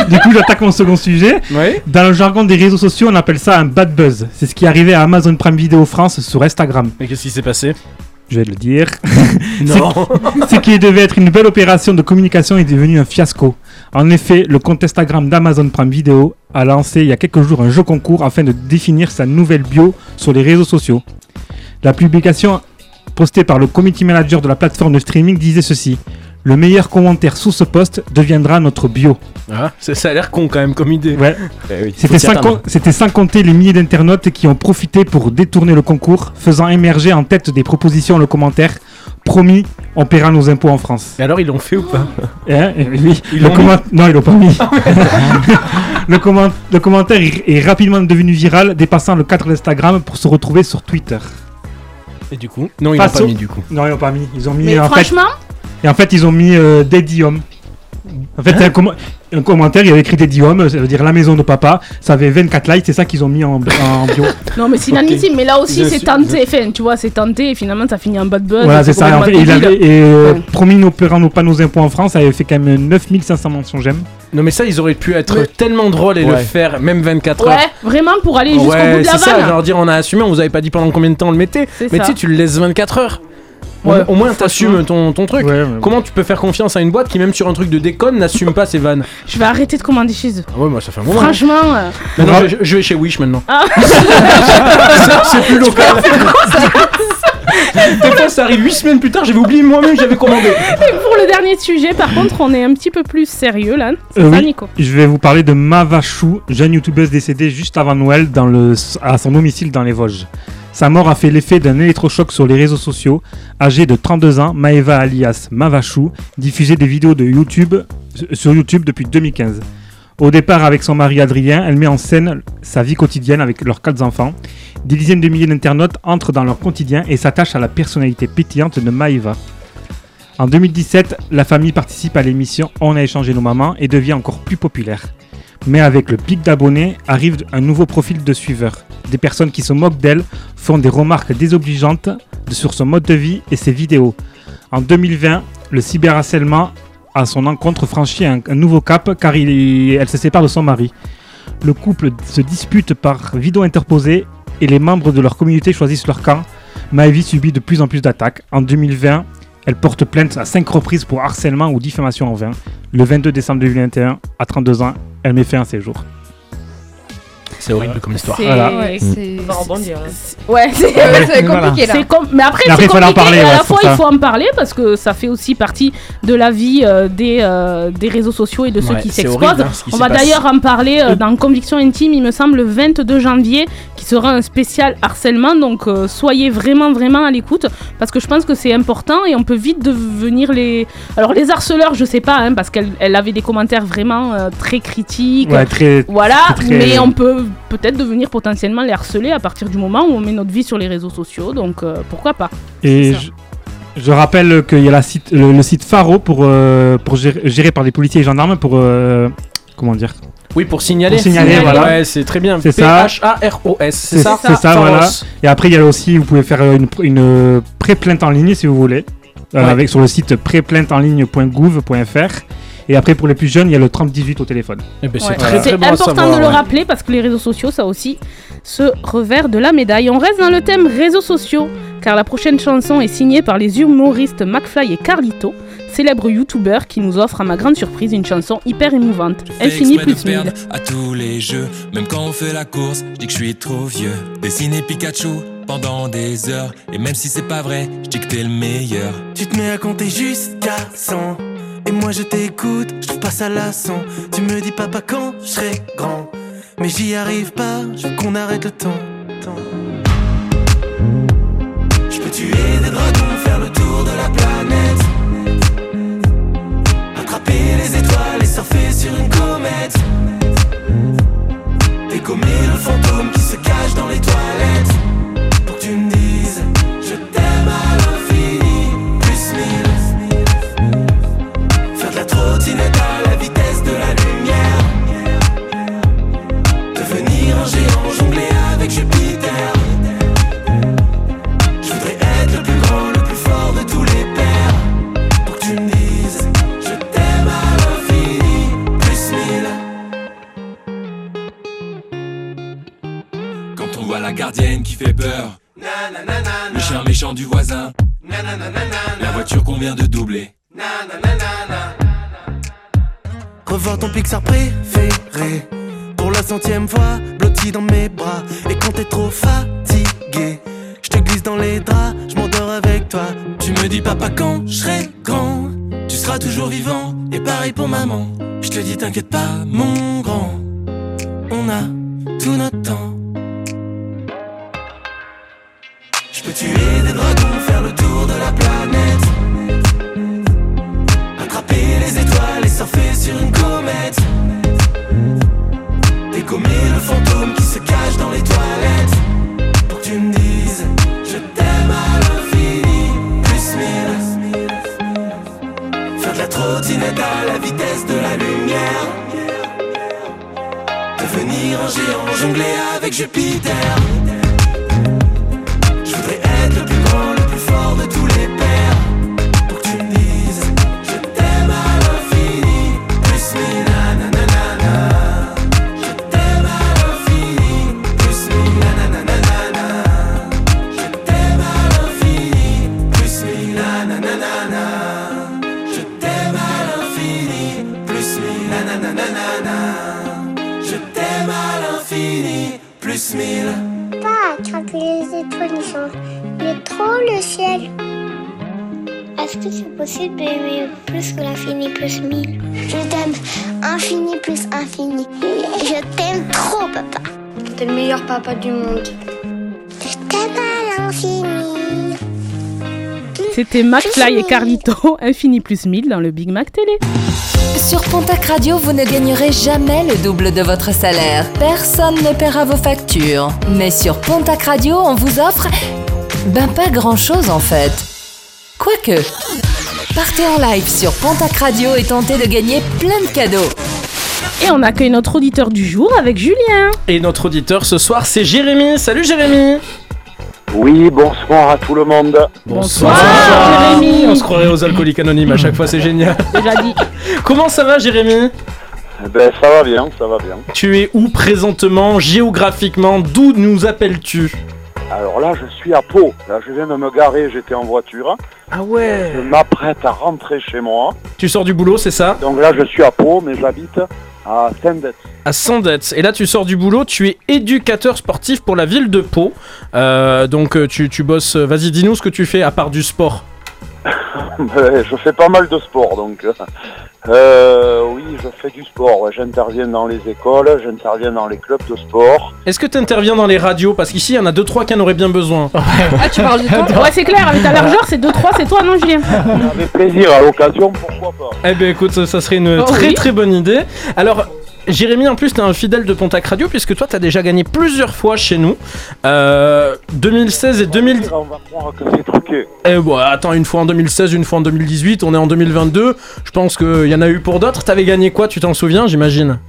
du coup, j'attaque mon second sujet. Oui. Dans le jargon des réseaux sociaux, on appelle ça un bad buzz. C'est ce qui est arrivé à Amazon Prime Video France sur Instagram. Mais qu'est-ce qui s'est passé? Je vais le dire. <laughs> Non. Ce qui devait être une belle opération de communication est devenu un fiasco. En effet, le compte Instagram d'Amazon Prime Video a lancé il y a quelques jours un jeu concours afin de définir sa nouvelle bio sur les réseaux sociaux. La publication postée par le community manager de la plateforme de streaming disait ceci. Le meilleur commentaire sous ce post deviendra notre bio. Ah, ça, ça a l'air con quand même comme idée. Ouais. Eh oui, faut C'était sans, com- compter les milliers d'internautes qui ont profité pour détourner le concours, faisant émerger en tête des propositions le commentaire Promis, on paiera nos impôts en France. Et alors, ils l'ont fait ou pas? Hein, eh oui, Ils le l'ont comment- Non, ils l'ont pas mis. <laughs> le, comment- le commentaire est, est rapidement devenu viral, dépassant le cadre d'Instagram pour se retrouver sur Twitter. Et du coup Non, ils l'ont Face pas au- mis du coup. Non, ils l'ont pas mis. Ils ont mis Mais en fait, franchement, et en fait, ils ont mis euh, Daddy Home. En fait, un, commo- un commentaire, il y avait écrit Daddy Home, ça veut dire la maison de papa. Ça avait 24 likes, c'est ça qu'ils ont mis en, en <laughs> bio. non mais c'est inadmissible, mais là aussi Je c'est suis- tenté, enfin, tu vois, c'est tenté et finalement ça finit en bad buzz. voilà, c'est ça. En fait, complètement il avait, et euh, Ouais. promis, nous paierons pas nos impôts en France. Ça avait fait quand même 9500 mentions j'aime. Non, mais ça, ils auraient pu être Mais- tellement drôles et le faire, même 24 heures. Ouais, vraiment pour aller jusqu'au bout Ouais, de la c'est ça, vanne. genre dire on a assumé, on vous avait pas dit pendant combien de temps on le mettait. C'est Mais ça. tu sais, tu le laisses 24 heures. Ouais, au moins t'assumes ton, ton truc. Comment tu peux faire confiance à une boîte qui même sur un truc de déconne n'assume pas ses vannes? Je vais arrêter de commander chez eux. Ah ouais moi ça fait un moment. Franchement. euh, Maintenant, je, je vais chez Wish maintenant. Ah. <laughs> c'est plus local. Des fois ça arrive 8 semaines plus tard, j'avais oublié moi-même que j'avais commandé. Et pour le dernier sujet, par contre, on est un petit peu plus sérieux là. C'est Euh, ça, oui, Nico je vais vous parler de Mava Chou, jeune youtubeuse décédée juste avant Noël dans le, à son domicile dans les Vosges. Sa mort a fait l'effet d'un électrochoc sur les réseaux sociaux. Âgée de 32 ans, Maeva alias Mavachou diffusait des vidéos de YouTube sur YouTube depuis 2015. Au départ avec son mari Adrien, elle met en scène sa vie quotidienne avec leurs quatre enfants. Des dizaines de milliers d'internautes entrent dans leur quotidien et s'attachent à la personnalité pétillante de Maeva. En 2017, la famille participe à l'émission On a échangé nos mamans et devient encore plus populaire. Mais avec le pic d'abonnés arrive un nouveau profil de suiveurs. Des personnes qui se moquent d'elle font des remarques désobligeantes sur son mode de vie et ses vidéos. En 2020, le cyberharcèlement à son encontre franchit un, nouveau cap car elle se sépare de son mari. Le couple se dispute par vidéo interposée et les membres de leur communauté choisissent leur camp. Maëvi subit de plus en plus d'attaques. En 2020, elle porte plainte à 5 reprises pour harcèlement ou diffamation en vain. Le 22 décembre 2021, à 32 ans, elle met fin à ses jours. C'est horrible comme histoire. C'est- Voilà. ouais, c'est- On va rebondir, Ouais, <laughs> compliqué là. Com- Mais après, après, c'est il faut en compliqué parler, et à la fois, il faut en parler parce que ça fait aussi partie de la vie euh, des, euh, des réseaux sociaux et de ceux Ouais, qui s'exposent. hein, On va d'ailleurs en parler euh, dans Conviction Intime, il me semble, le 22 janvier, sera un spécial harcèlement. Donc euh, soyez vraiment, vraiment à l'écoute parce que je pense que c'est important et on peut vite devenir les. Alors, les harceleurs, je sais pas, hein, parce qu'elle elle avait des commentaires vraiment euh, très critiques. Ouais, très- Voilà, très, mais on peut peut-être devenir potentiellement les harceler à partir du moment où on met notre vie sur les réseaux sociaux, donc euh, pourquoi pas Et je, je rappelle qu'il y a la site, le, le site Faro pour, pour gérer, géré par les policiers et gendarmes pour. comment dire Oui, pour signaler. Pour signaler, voilà. Ouais, c'est très bien. C'est ça. P-H-A-R-O-S, c'est C'est ça C'est ça, voilà. Et après, il y a aussi, vous pouvez faire une, pr- une euh, pré-plainte en ligne si vous voulez, euh, Ouais. avec sur le site préplainteenligne.gouv.fr. Et après, pour les plus jeunes, il y a le 3018 au téléphone. Eh ben, c'est Ouais. très très C'est bon à important savoir, de le ouais. rappeler parce que les réseaux sociaux, ça aussi ce revers de la médaille. On reste dans le thème réseaux sociaux, car la prochaine chanson est signée par les humoristes McFly et Carlito, célèbres youtubeurs qui nous offrent à ma grande surprise une chanson hyper émouvante. Elle Fais finit exprès plus de 1000. perdre à tous les jeux. Même quand on fait la course, je dis que je suis trop vieux. Dessiner Pikachu pendant des heures. Et même si c'est pas vrai, je dis que t'es le meilleur. Tu te mets à compter jusqu'à 100 Et moi je t'écoute, je trouve pas ça lassant Tu me dis papa quand je serai grand Mais j'y arrive pas, je veux qu'on arrête le temps Je peux tuer des dragons, faire le tour de la planète Les étoiles et surfer sur une comète. Dégommer le fantôme qui se cache dans les toilettes gardienne qui fait peur. Le chien méchant du voisin. La voiture qu'on vient de doubler. Revoir ton Pixar préféré? Pour la centième fois, blotti dans mes bras Et quand t'es trop fatigué Je te glisse dans les draps, je m'endors avec toi Tu me dis papa quand je serai grand. Tu seras toujours vivant. Et pareil pour maman. Je te dis t'inquiète pas, mon grand. On a tout notre temps peux tuer des dragons, faire le tour de la planète. Attraper les étoiles et surfer sur une comète. Dégommer le fantôme qui se cache dans les toilettes. Pour que tu me dises Je t'aime à l'infini. Plus mille. Faire de la trottinette à la vitesse de la lumière. Devenir un géant, jongler avec Jupiter mais trop le ciel. Est-ce que c'est possible d'aimer plus que l'infini plus mille? Je t'aime infini plus infini. Je t'aime trop, papa. T'es le meilleur papa du monde. Je t'aime à l'infini. C'était McFly et Carlito, <laughs> Infini plus 1000 dans le Big Mac Télé. Sur Pontac Radio, vous ne gagnerez jamais le double de votre salaire. Personne ne paiera vos factures. Mais sur Pontac Radio, on vous offre. Ben, pas grand chose en fait. Quoique. Partez en live sur Pontac Radio et tentez de gagner plein de cadeaux. Et on accueille notre auditeur du jour avec Julien. Et notre auditeur ce soir, c'est Jérémy. Salut Jérémy Oui, bonsoir à tout le monde. Bonsoir Jérémy. On se croirait aux alcooliques anonymes à chaque fois, c'est génial. <laughs> Déjà dit. <laughs> Comment ça va Jérémy? Eh Ben, ça va bien, ça va bien. Tu es où présentement, géographiquement? D'où nous appelles-tu? Alors là, je suis à Pau. Là, je viens de me garer, j'étais en voiture. Ah ouais Je m'apprête à rentrer chez moi. Tu sors du boulot, c'est ça? Donc là, je suis à Pau, mais j'habite à Saint-Denis. à. Et là, tu sors du boulot, tu es éducateur sportif pour la ville de Pau. Euh, donc, euh, tu, tu bosses. Vas-y, dis-nous ce que tu fais à part du sport. <laughs> Je fais pas mal de sport, donc. euh, euh, oui, je fais du sport. ouais. J'interviens dans les écoles, j'interviens dans les clubs de sport. Est-ce que tu interviens dans les radios? Parce qu'ici, il y en a 2-3 qui en auraient bien besoin. <laughs> Ah, tu parles de toi? <laughs> Ouais, c'est clair, avec ta largeur, c'est 2-3, c'est toi, non, Julien? Avec plaisir, à l'occasion, pourquoi pas Eh ben écoute, ça, ça serait une Oh, très oui. très bonne idée. Alors. Jérémy, en plus, t'es un fidèle de Pontac Radio puisque toi, t'as déjà gagné plusieurs fois chez nous. Euh, 2016 et 2000. On va croire que c'est truqué. Eh bon, attends, une fois en 2016, une fois en 2018, on est en 2022. Je pense qu'il y en a eu pour d'autres. T'avais gagné quoi, tu t'en souviens, j'imagine?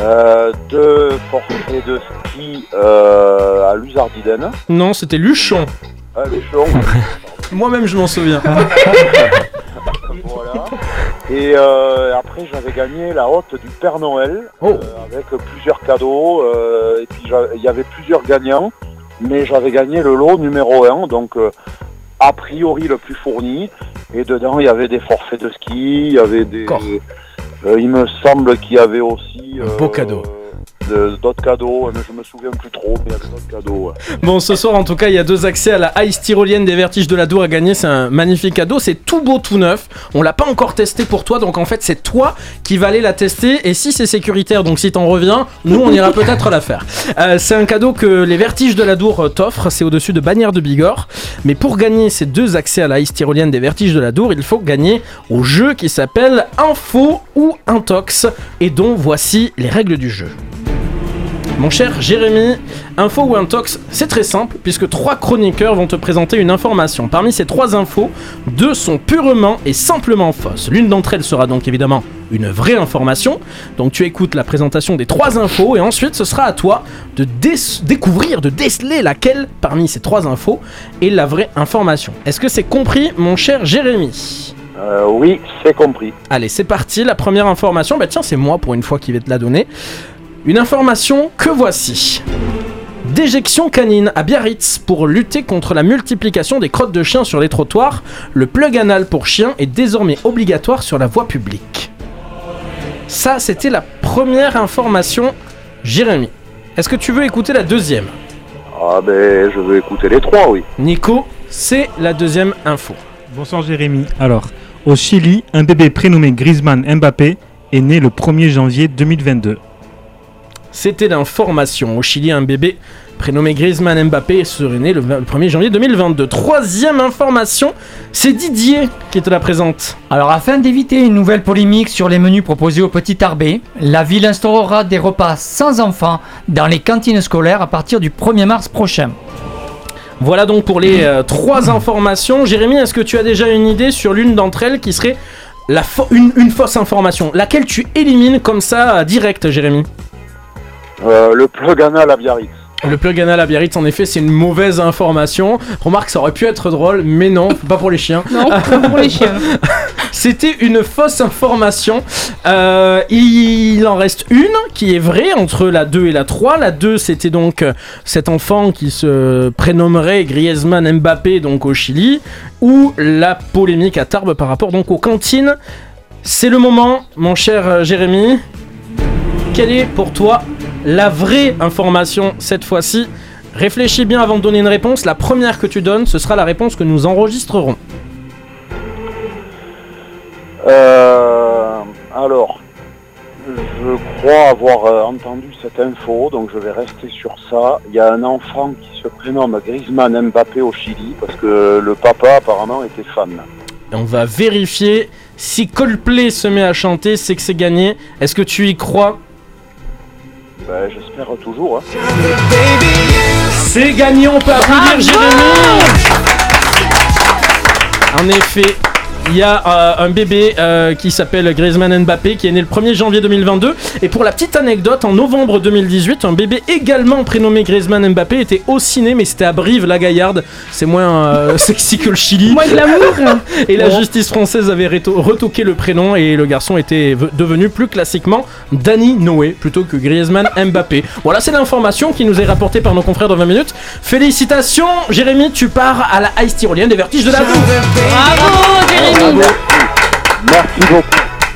Euh, deux forfaits de ski euh, à Luzardiden. Non, c'était Luchon. Ah, Luchon. <laughs> Moi-même, je m'en souviens. <laughs> Et euh, après, j'avais gagné la haute du Père Noël Oh. euh, avec plusieurs cadeaux. euh, et puis, il y avait plusieurs gagnants, mais j'avais gagné le lot numéro 1, donc a priori le plus fourni. Et dedans, il y avait des forfaits de ski, il y avait des. il me semble qu'il y avait aussi. Un beau cadeau. D'autres cadeaux, mais je me souviens plus trop, mais il y d'autres cadeaux. Bon, ce soir, en tout cas, il y a deux accès à la Ice Tyrolienne des Vertiges de la Dour à gagner. C'est un magnifique cadeau. C'est tout beau, tout neuf. On l'a pas encore testé pour toi, donc en fait, c'est toi qui vas aller la tester. Et si c'est sécuritaire, donc si t'en reviens, nous, on ira peut-être la faire. Euh, c'est un cadeau que les Vertiges de la Dour euh, t'offrent. C'est au-dessus de Bannière de Bigorre. Mais pour gagner ces deux accès à la Ice Tyrolienne des Vertiges de la Dour, il faut gagner au jeu qui s'appelle Info ou Intox. Et dont voici les règles du jeu. Mon cher Jérémy, info ou intox, c'est très simple puisque trois chroniqueurs vont te présenter une information. Parmi ces trois infos, deux sont purement et simplement fausses. L'une d'entre elles sera donc évidemment une vraie information. Donc tu écoutes la présentation des trois infos et ensuite ce sera à toi de dé- découvrir, de déceler laquelle parmi ces trois infos est la vraie information. Est-ce que c'est compris, mon cher Jérémy? Euh, oui, c'est compris. Allez, c'est parti. La première information, bah tiens, c'est moi pour une fois qui vais te la donner. Une information que voici. Déjection canine à Biarritz pour lutter contre la multiplication des crottes de chiens sur les trottoirs. Le plug anal pour chiens est désormais obligatoire sur la voie publique. Ça, c'était la première information, Jérémy. Est-ce que tu veux écouter la deuxième? Ah ben, je veux écouter les trois, oui. Nico, c'est la deuxième info. Bonsoir Jérémy. Alors, au Chili, un bébé prénommé Griezmann Mbappé est né le 1er janvier 2022. C'était l'information. Au Chili, un bébé prénommé Griezmann Mbappé serait né le 20 le 1er janvier 2022. Troisième information, c'est Didier qui te la présente. Alors afin d'éviter une nouvelle polémique sur les menus proposés au Petit Arbé, la ville instaurera des repas sans enfants dans les cantines scolaires à partir du 1er mars prochain. Voilà donc pour les euh, trois informations. Jérémy, est-ce que tu as déjà une idée sur l'une d'entre elles qui serait la fau- une, une fausse information? Laquelle tu élimines comme ça, euh, direct, Jérémy? Euh, le plug anal à Biarritz. Le plug anal à Biarritz, en effet, c'est une mauvaise information. Remarque, ça aurait pu être drôle, mais non, <laughs> pas pour les chiens. Non, pas pour les chiens. <laughs> C'était une fausse information. Euh, il en reste une qui est vraie entre la 2 et la 3. La 2, c'était donc euh, cet enfant qui se prénommerait Griezmann Mbappé, donc au Chili, ou la polémique à Tarbes par rapport donc aux cantines. C'est le moment, mon cher Jérémy. quelle est pour toi la vraie information cette fois-ci Réfléchis bien avant de donner une réponse. La première que tu donnes, ce sera la réponse que nous enregistrerons. Euh, alors, je crois avoir euh, entendu cette info, donc je vais rester sur ça. Il y a un enfant qui se prénomme Griezmann Mbappé au Chili, parce que le papa apparemment était fan. Et on va vérifier si Coldplay se met à chanter, c'est que c'est gagné. Est-ce que tu y crois? Ben, J'espère toujours. hein. C'est gagné, on peut applaudir Jérémy En effet, il y a euh, un bébé euh, qui s'appelle Griezmann Mbappé qui est né le 1er janvier 2022. Et pour la petite anecdote, en novembre 2018, un bébé également prénommé Griezmann Mbappé était au ciné, mais c'était à Brive-la-Gaillarde. C'est moins euh, <laughs> sexy que le Chili. Moins glamour. <laughs> Et la justice française avait retoqué le prénom et le garçon était devenu plus classiquement Danny Noé plutôt que Griezmann Mbappé. Voilà, c'est l'information qui nous est rapportée par nos confrères dans 20 minutes. Félicitations, Jérémy, tu pars à la Ice Tyrolienne des Vertiges de la Boue. Bravo, Jérémy. Merci beaucoup.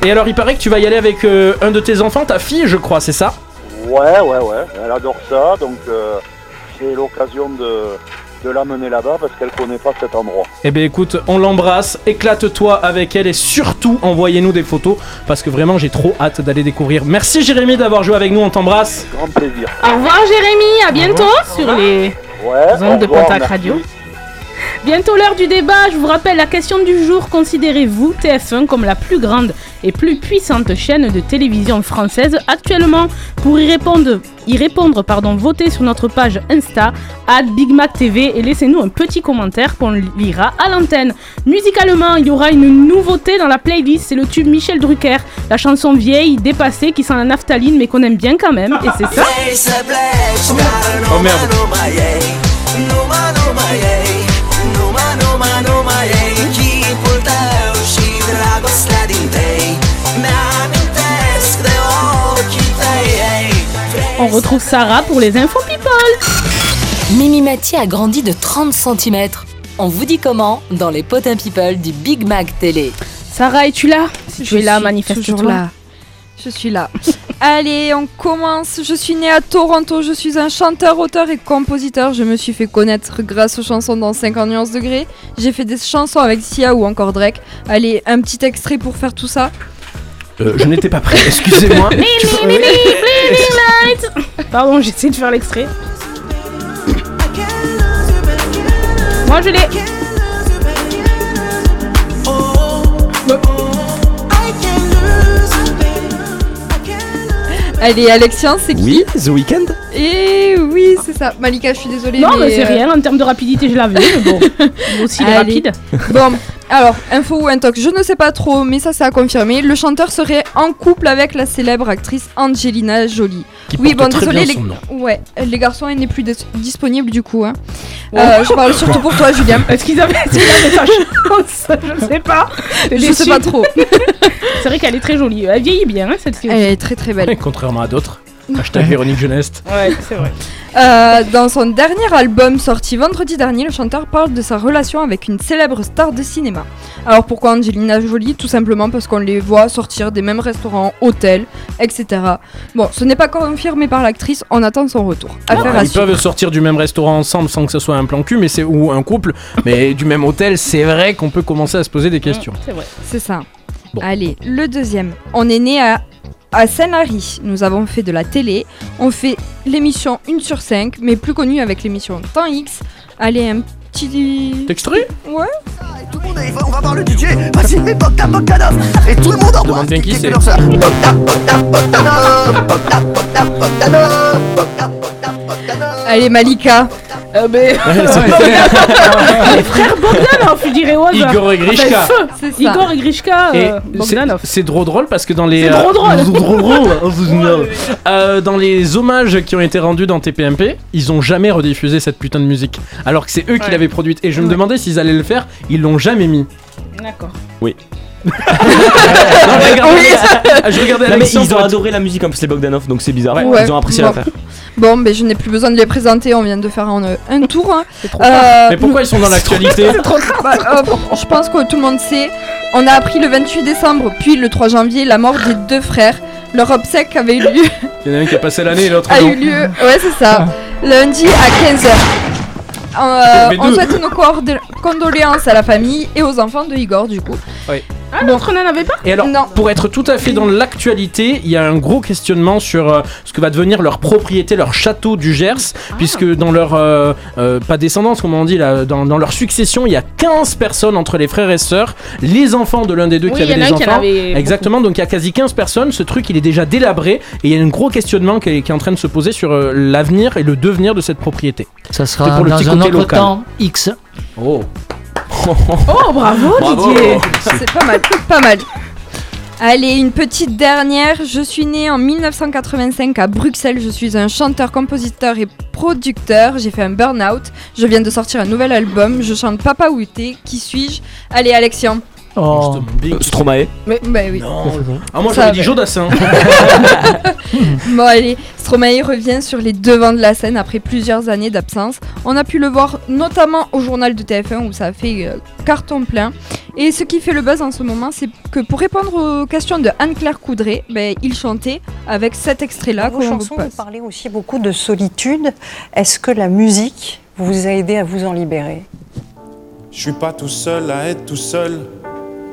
Et alors, il paraît que tu vas y aller avec euh, un de tes enfants, ta fille, je crois, c'est ça? Ouais, ouais, ouais. Elle adore ça, donc euh, c'est l'occasion de, de l'amener là-bas parce qu'elle connaît pas cet endroit. Eh bien écoute, on l'embrasse, éclate-toi avec elle et surtout envoyez-nous des photos parce que vraiment j'ai trop hâte d'aller découvrir. Merci Jérémy d'avoir joué avec nous, on t'embrasse. Grand plaisir. Au revoir Jérémy, à bientôt sur les Ouais, ondes de merci. Radio. Bientôt l'heure du débat, je vous rappelle la question du jour. Considérez-vous TF1 comme la plus grande et plus puissante chaîne de télévision française actuellement? Pour y répondre, y répondre pardon, votez sur notre page Insta, at Big Mac TV et laissez-nous un petit commentaire qu'on lira à l'antenne. Musicalement, il y aura une nouveauté dans la playlist, c'est le tube Michel Drucker, la chanson vieille, dépassée, qui sent la naphtaline mais qu'on aime bien quand même, et c'est ça. Oh merde. On retrouve Sarah pour les infos people. Mimi Mati a grandi de 30 cm. On vous dit comment dans les potins people du Big Mac Télé. Sarah, es-tu là? Si tu es là, manifeste-toi. toujours là. Je suis là. <laughs> Allez, on commence. Je suis née à Toronto. Je suis un chanteur, auteur et compositeur. Je me suis fait connaître grâce aux chansons dans 50 nuances degrés. J'ai fait des chansons avec Sia ou encore Drake. Allez, un petit extrait pour faire tout ça. Euh, je n'étais pas prêt, excusez-moi. <laughs> Tu peux- Mimi, Mimi, Light. Pardon, j'essaie de faire l'extrait. <coughs> Moi, je l'ai. Allez, Alexian, c'est qui Oui, The Weeknd Et oui, c'est ça. Malika, je suis désolée. Non, mais c'est euh, rien. En termes de rapidité, je l'avais. Mais bon, <laughs> moi aussi, il est Allez. rapide. Bon, alors, info ou intox, je ne sais pas trop, mais ça c'est à confirmer. Le chanteur serait en couple avec la célèbre actrice Angelina Jolie. Qui oui, bon, très désolé, bien les... Ouais, les garçons, elle n'est plus dis- disponible du coup. hein. Euh, je parle surtout pour toi, Julien. Est-ce qu'ils avaient, sa chance? Je sais pas. Je sais déçue. pas trop. <laughs> C'est vrai qu'elle est très jolie. Elle vieillit bien, hein, cette fille. Elle est très très belle. Contrairement à d'autres. Hashtag <laughs> Véronique Jeuneste. Ouais, c'est vrai. Euh, dans son dernier album sorti vendredi dernier, le chanteur parle de sa relation avec une célèbre star de cinéma. Alors pourquoi Angelina Jolie? Tout simplement parce qu'on les voit sortir des mêmes restaurants, hôtels, etc. Bon, ce n'est pas confirmé par l'actrice, on attend son retour. Affaire Ils suivre. peuvent sortir du même restaurant ensemble sans que ce soit un plan cul, mais c'est ou un couple, <laughs> mais du même hôtel, c'est vrai qu'on peut commencer à se poser des questions. C'est vrai. C'est ça. Allez, le deuxième. On est né à, à Saint-Lary. Nous avons fait de la télé. On fait l'émission 1 sur 5, mais plus connue avec l'émission Temps X. Allez, un petit. Extrait Ouais. On va voir le DJ, vas-y, Bogdan Bogdanov Et tout le monde en Demande bien qui c'est. Allez, Malika. Euh, mais... <laughs> Les frères Bogdanov, je dirais au hasard. Igor et Grishka. Enfin, feu. C'est ça. Igor et Grishka, Et euh, c'est- Bogdanov. c'est trop drôle parce que dans les C'est trop drôle. c'est trop drôle. <laughs> Euh, dans les hommages qui ont été rendus dans TPMP, ils ont jamais rediffusé cette putain de musique, alors que c'est eux qui l'avaient produite. Et je me demandais s'ils allaient le faire, ils l'ont jamais mis. D'accord. Oui. Non, je <laughs> regardais, je regardais Non, mais ils ont adoré la musique en plus les Bogdanov donc c'est bizarre. Ouais. Ils ont apprécié Bon. l'affaire. Bon, ben je n'ai plus besoin de les présenter, on vient de faire un, un tour. <laughs> hein. trop Euh. Mais pourquoi ils sont dans <laughs> l'actualité Bah, euh, Je pense que tout le monde sait. On a appris le 28 décembre, puis le 3 janvier, la mort des deux frères, Leur obsèque avait eu lieu, Il y en a un qui a passé l'année et l'autre a non. eu lieu, ouais c'est ça, lundi à 15h. Mais on souhaite nos condoléances à la famille et aux enfants de Igor du coup. Oui. Ah, l'autre n'en avait pas Et alors, pour être tout à fait dans l'actualité, il y a un gros questionnement sur euh, ce que va devenir leur propriété, leur château du Gers, Ah. puisque dans leur, euh, euh, pas descendance, comme on dit, là, dans, dans leur succession, il y a 15 personnes entre les frères et sœurs, les enfants de l'un des deux Oui, qui avaient des en enfants. avait Exactement, donc il y a quasi 15 personnes, ce truc il est déjà délabré, et il y a un gros questionnement qui est, qui est en train de se poser sur euh, l'avenir et le devenir de cette propriété. Ça C'est sera pour le dans petit un côté autre local. temps X. Oh. Oh, bravo, Bravo. Didier C'est pas mal, pas mal. Allez, une petite dernière. Je suis né en 1985 à Bruxelles. Je suis un chanteur, compositeur et producteur. J'ai fait un burn-out. Je viens de sortir un nouvel album. Je chante Papa Outé. Qui suis-je? Allez, Alexian. Oh. Stromae. Mais, bah oui. Ah, moi Ça j'avais dit. Jodassin. <laughs> <laughs> Bon allez, Stromae revient sur les devants de la scène après plusieurs années d'absence. On a pu le voir notamment au journal de TF1 où ça a fait euh, carton plein. Et ce qui fait le buzz en ce moment, c'est que pour répondre aux questions de Anne-Claire Coudray, ben, il chantait avec cet extrait-là vos vous chansons, vous parlez aussi beaucoup de solitude. Est-ce que la musique vous a aidé à vous en libérer? Je suis pas tout seul à être tout seul.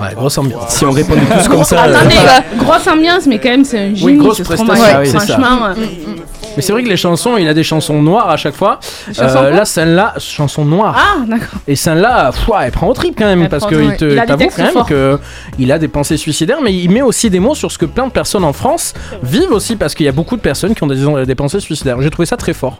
Ouais, grosse ambiance. Si on répondait <laughs> tous comme ça. euh, Attendez, grosse ambiance, mais quand même, c'est un génie. Oui, grosse ce prestation, ouais. Franchement, euh, Mais c'est vrai que les chansons, il a des chansons noires à chaque fois. Euh, là, celle-là, chanson noire. Ah, d'accord. Et celle-là, elle prend au trip quand même, Elle parce qu'il te Il a des t'avoue quand même forts. que il a des pensées suicidaires, mais il met aussi des mots sur ce que plein de personnes en France vivent aussi, parce qu'il y a beaucoup de personnes qui ont des, des pensées suicidaires. J'ai trouvé ça très fort.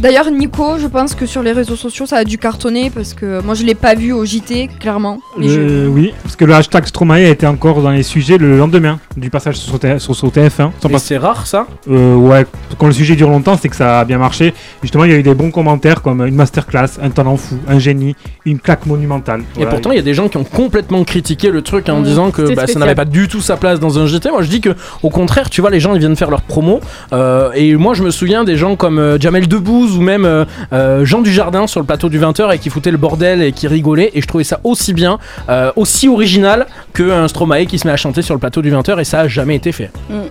D'ailleurs, Nico, je pense que sur les réseaux sociaux, ça a dû cartonner parce que moi, je l'ai pas vu au JT, clairement. Mais je- Euh, Oui, parce que le hashtag Stromae a été encore dans les sujets le lendemain du passage sur, sur, sur TF1. Sans Et pas- c'est rare ça Euh, ouais, quand le sujet dure longtemps, c'est que ça a bien marché. Justement, il y a eu des bons commentaires comme une masterclass, un talent fou, un génie, une claque monumentale. Et Voilà. pourtant, il y a des gens qui ont complètement critiqué le truc en Mmh, disant que bah, ça n'avait pas du tout sa place dans un JT. Moi, je dis que, au contraire, tu vois, les gens ils viennent faire leur promo. euh, et moi, je me souviens des gens comme euh, Jamel Ou même euh, euh, Jean Dujardin sur le plateau du 20h et qui foutaient le bordel et qui rigolaient. Et je trouvais ça aussi bien, euh, aussi original qu'un Stromae qui se met à chanter sur le plateau du 20h. Et ça a jamais été fait. Mm.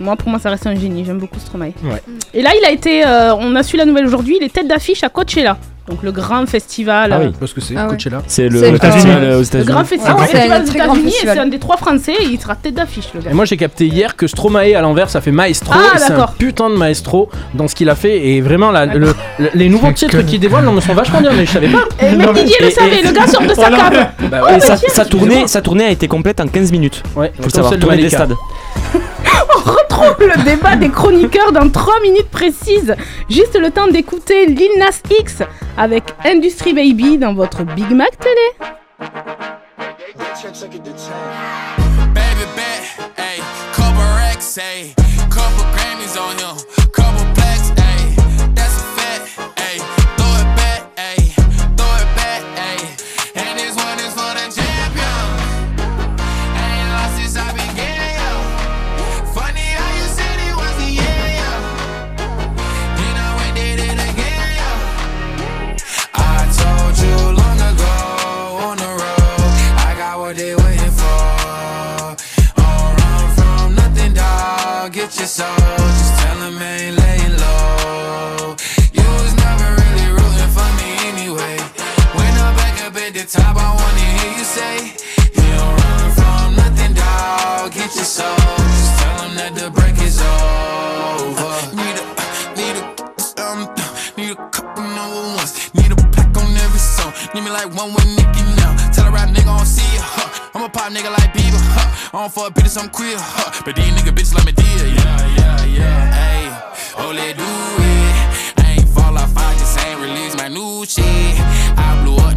Moi, pour moi, ça reste un génie. J'aime beaucoup Stromae. Ouais. Et là, il a été. euh, on a su la nouvelle aujourd'hui. Il est tête d'affiche à Coachella. Donc, le grand festival. Ah oui, euh, parce que c'est Ah ouais. Coachella. C'est le le le- festival euh, aux Le grand festival, Ah ouais, festival c'est un aux États-Unis, et c'est un des trois Français. Et il sera tête d'affiche, le gars. Et moi j'ai capté hier que Stromae à l'envers ça fait maestro Ah, et c'est un d'accord. putain de maestro dans ce qu'il a fait et vraiment la- le- le- les nouveaux titres qu'il dévoile non, me sont vachement bien mais je savais pas. Et même Didier le savait, et- le gars sort de sa Voilà. cave. <laughs> Bah Oh, Et sa, tournée, sa tournée a été complète en 15 minutes. Ouais, Faut le savoir, tournée des stades. <laughs> Le débat des chroniqueurs dans 3 minutes précises. Juste le temps d'écouter Lil Nas X avec Industry Baby dans votre Big Mac télé. Dog. Get your soul, just tell 'em that the break is over. Need a, need a, um, need a couple number ones. Need a pack on every song. Need me like one with Nicky now. Tell a rap nigga I don't see ya, huh? I'm a pop nigga like Bieber, huh? I don't fuck bitches, I'm queer, huh? But these nigga bitches like me dear, yeah, yeah, yeah. Hey, oh, let do it. I ain't fall off, I just ain't release my new shit. I blew up,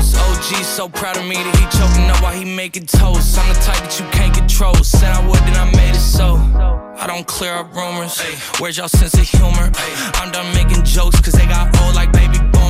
OG so proud of me that he choking up while he making toast. I'm the type that you can't control. Said I would, then I made it so. I don't clear up rumors. Where's y'all sense of humor? I'm done making jokes, cause they got old like baby boomers.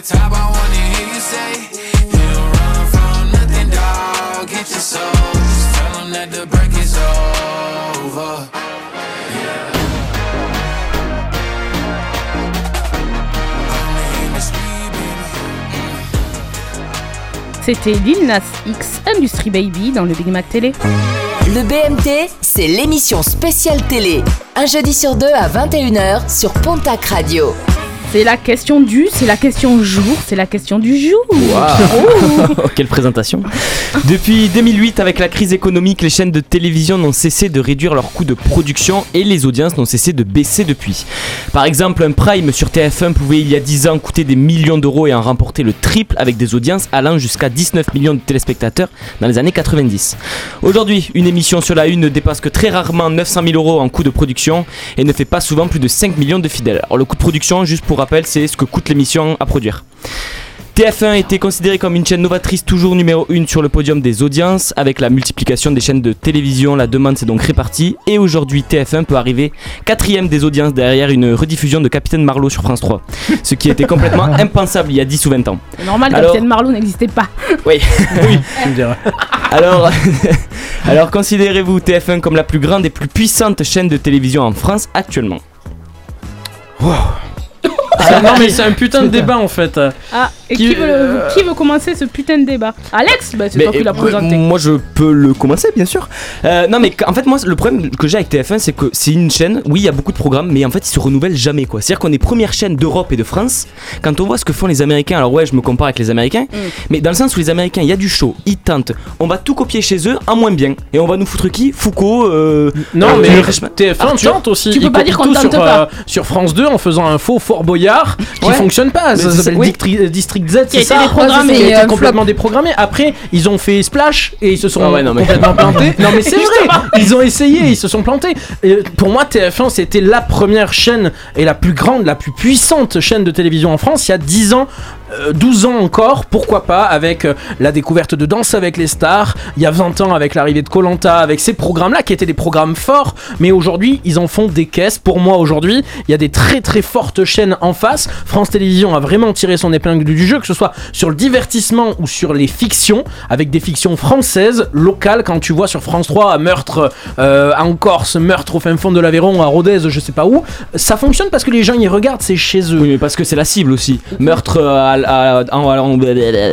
the top, I wanna hear you say, You don't run from nothing, dog. Get your soul. Just tell him that the break is over. C'était Lil Nas X Industry Baby dans le Big Mac Télé. Le BMT, c'est l'émission spéciale télé. Un jeudi sur deux à 21h sur Pontac Radio. C'est la question du, c'est la question jour, c'est la question du jour. Waouh <laughs> Quelle présentation Depuis 2008, avec la crise économique, les chaînes de télévision n'ont cessé de réduire leurs coûts de production et les audiences n'ont cessé de baisser depuis. Par exemple, un prime sur TF1 pouvait il y a 10 ans coûter des millions d'euros et en remporter le triple avec des audiences allant jusqu'à 19 millions de téléspectateurs dans les années 90. Aujourd'hui, une émission sur la une ne dépasse que très rarement 900 000 euros en coût de production et ne fait pas souvent plus de 5 millions de fidèles. Alors le coût de production, juste pour rappel, c'est ce que coûte l'émission à produire. TF1 était considéré comme une chaîne novatrice toujours numéro 1 sur le podium des audiences. Avec la multiplication des chaînes de télévision, la demande s'est donc répartie. Et aujourd'hui, TF1 peut arriver quatrième des audiences derrière une rediffusion de Capitaine Marlowe sur France 3. <laughs> Ce qui était complètement impensable il y a 10 ou 20 ans. C'est normal, Alors- Capitaine Marlowe n'existait pas. Oui, <laughs> oui. Alors, <laughs> alors considérez-vous TF1 comme la plus grande et plus puissante chaîne de télévision en France actuellement? Non, mais c'est un putain de débat en fait. Ah, et Qui- qui, veut, le- euh, qui veut commencer ce putain de débat Alex bah, C'est toi qui l'as euh, présenté. Moi, je peux le commencer, bien sûr. Euh, non, mais en fait, moi, le problème que j'ai avec TF1, c'est que c'est une chaîne. Oui, il y a beaucoup de programmes, mais en fait, ils se renouvellent jamais, quoi. C'est-à-dire qu'on est première chaîne d'Europe et de France. Quand on voit ce que font les Américains, alors ouais, je me compare avec les Américains, Mm. mais dans le sens où les Américains, il y a du show, ils tentent. On va tout copier chez eux en moins bien, et on va nous foutre qui? Foucault. euh, Non, Arthur, mais Reichmann. TF1 Arthur. tente aussi. Tu peux pas dire qu'on tout tente sur, pas. euh, sur France 2 en faisant un faux Fort Boyard qui Ouais. fonctionne pas. Mais Ça s'appelle oui. Dictri- District Z, Qui a c'est été ça Qui a été euh, complètement déprogrammé. Après, ils ont fait Splash et ils se sont Ah ouais, non, mais- complètement <laughs> plantés. non, mais c'est vrai. Ils ont essayé, ils se sont plantés. Et pour moi, TF1, c'était la première chaîne et la plus grande, la plus puissante chaîne de télévision en France il y a 10 ans. Euh, 12 ans encore, pourquoi pas, avec euh, la découverte de Danse avec les stars, il y a 20 ans avec l'arrivée de Colanta, avec ces programmes-là qui étaient des programmes forts, mais aujourd'hui ils en font des caisses. Pour moi aujourd'hui, il y a des très très fortes chaînes en face. France Télévisions a vraiment tiré son épingle du jeu, que ce soit sur le divertissement ou sur les fictions, avec des fictions françaises, locales, quand tu vois sur France 3 meurtre euh, en Corse, meurtre au fin fond de l'Aveyron, à Rodez, je sais pas où, ça fonctionne parce que les gens y regardent, c'est chez eux. Oui, mais parce que c'est la cible aussi. Meurtre euh, à. À, à- en- en-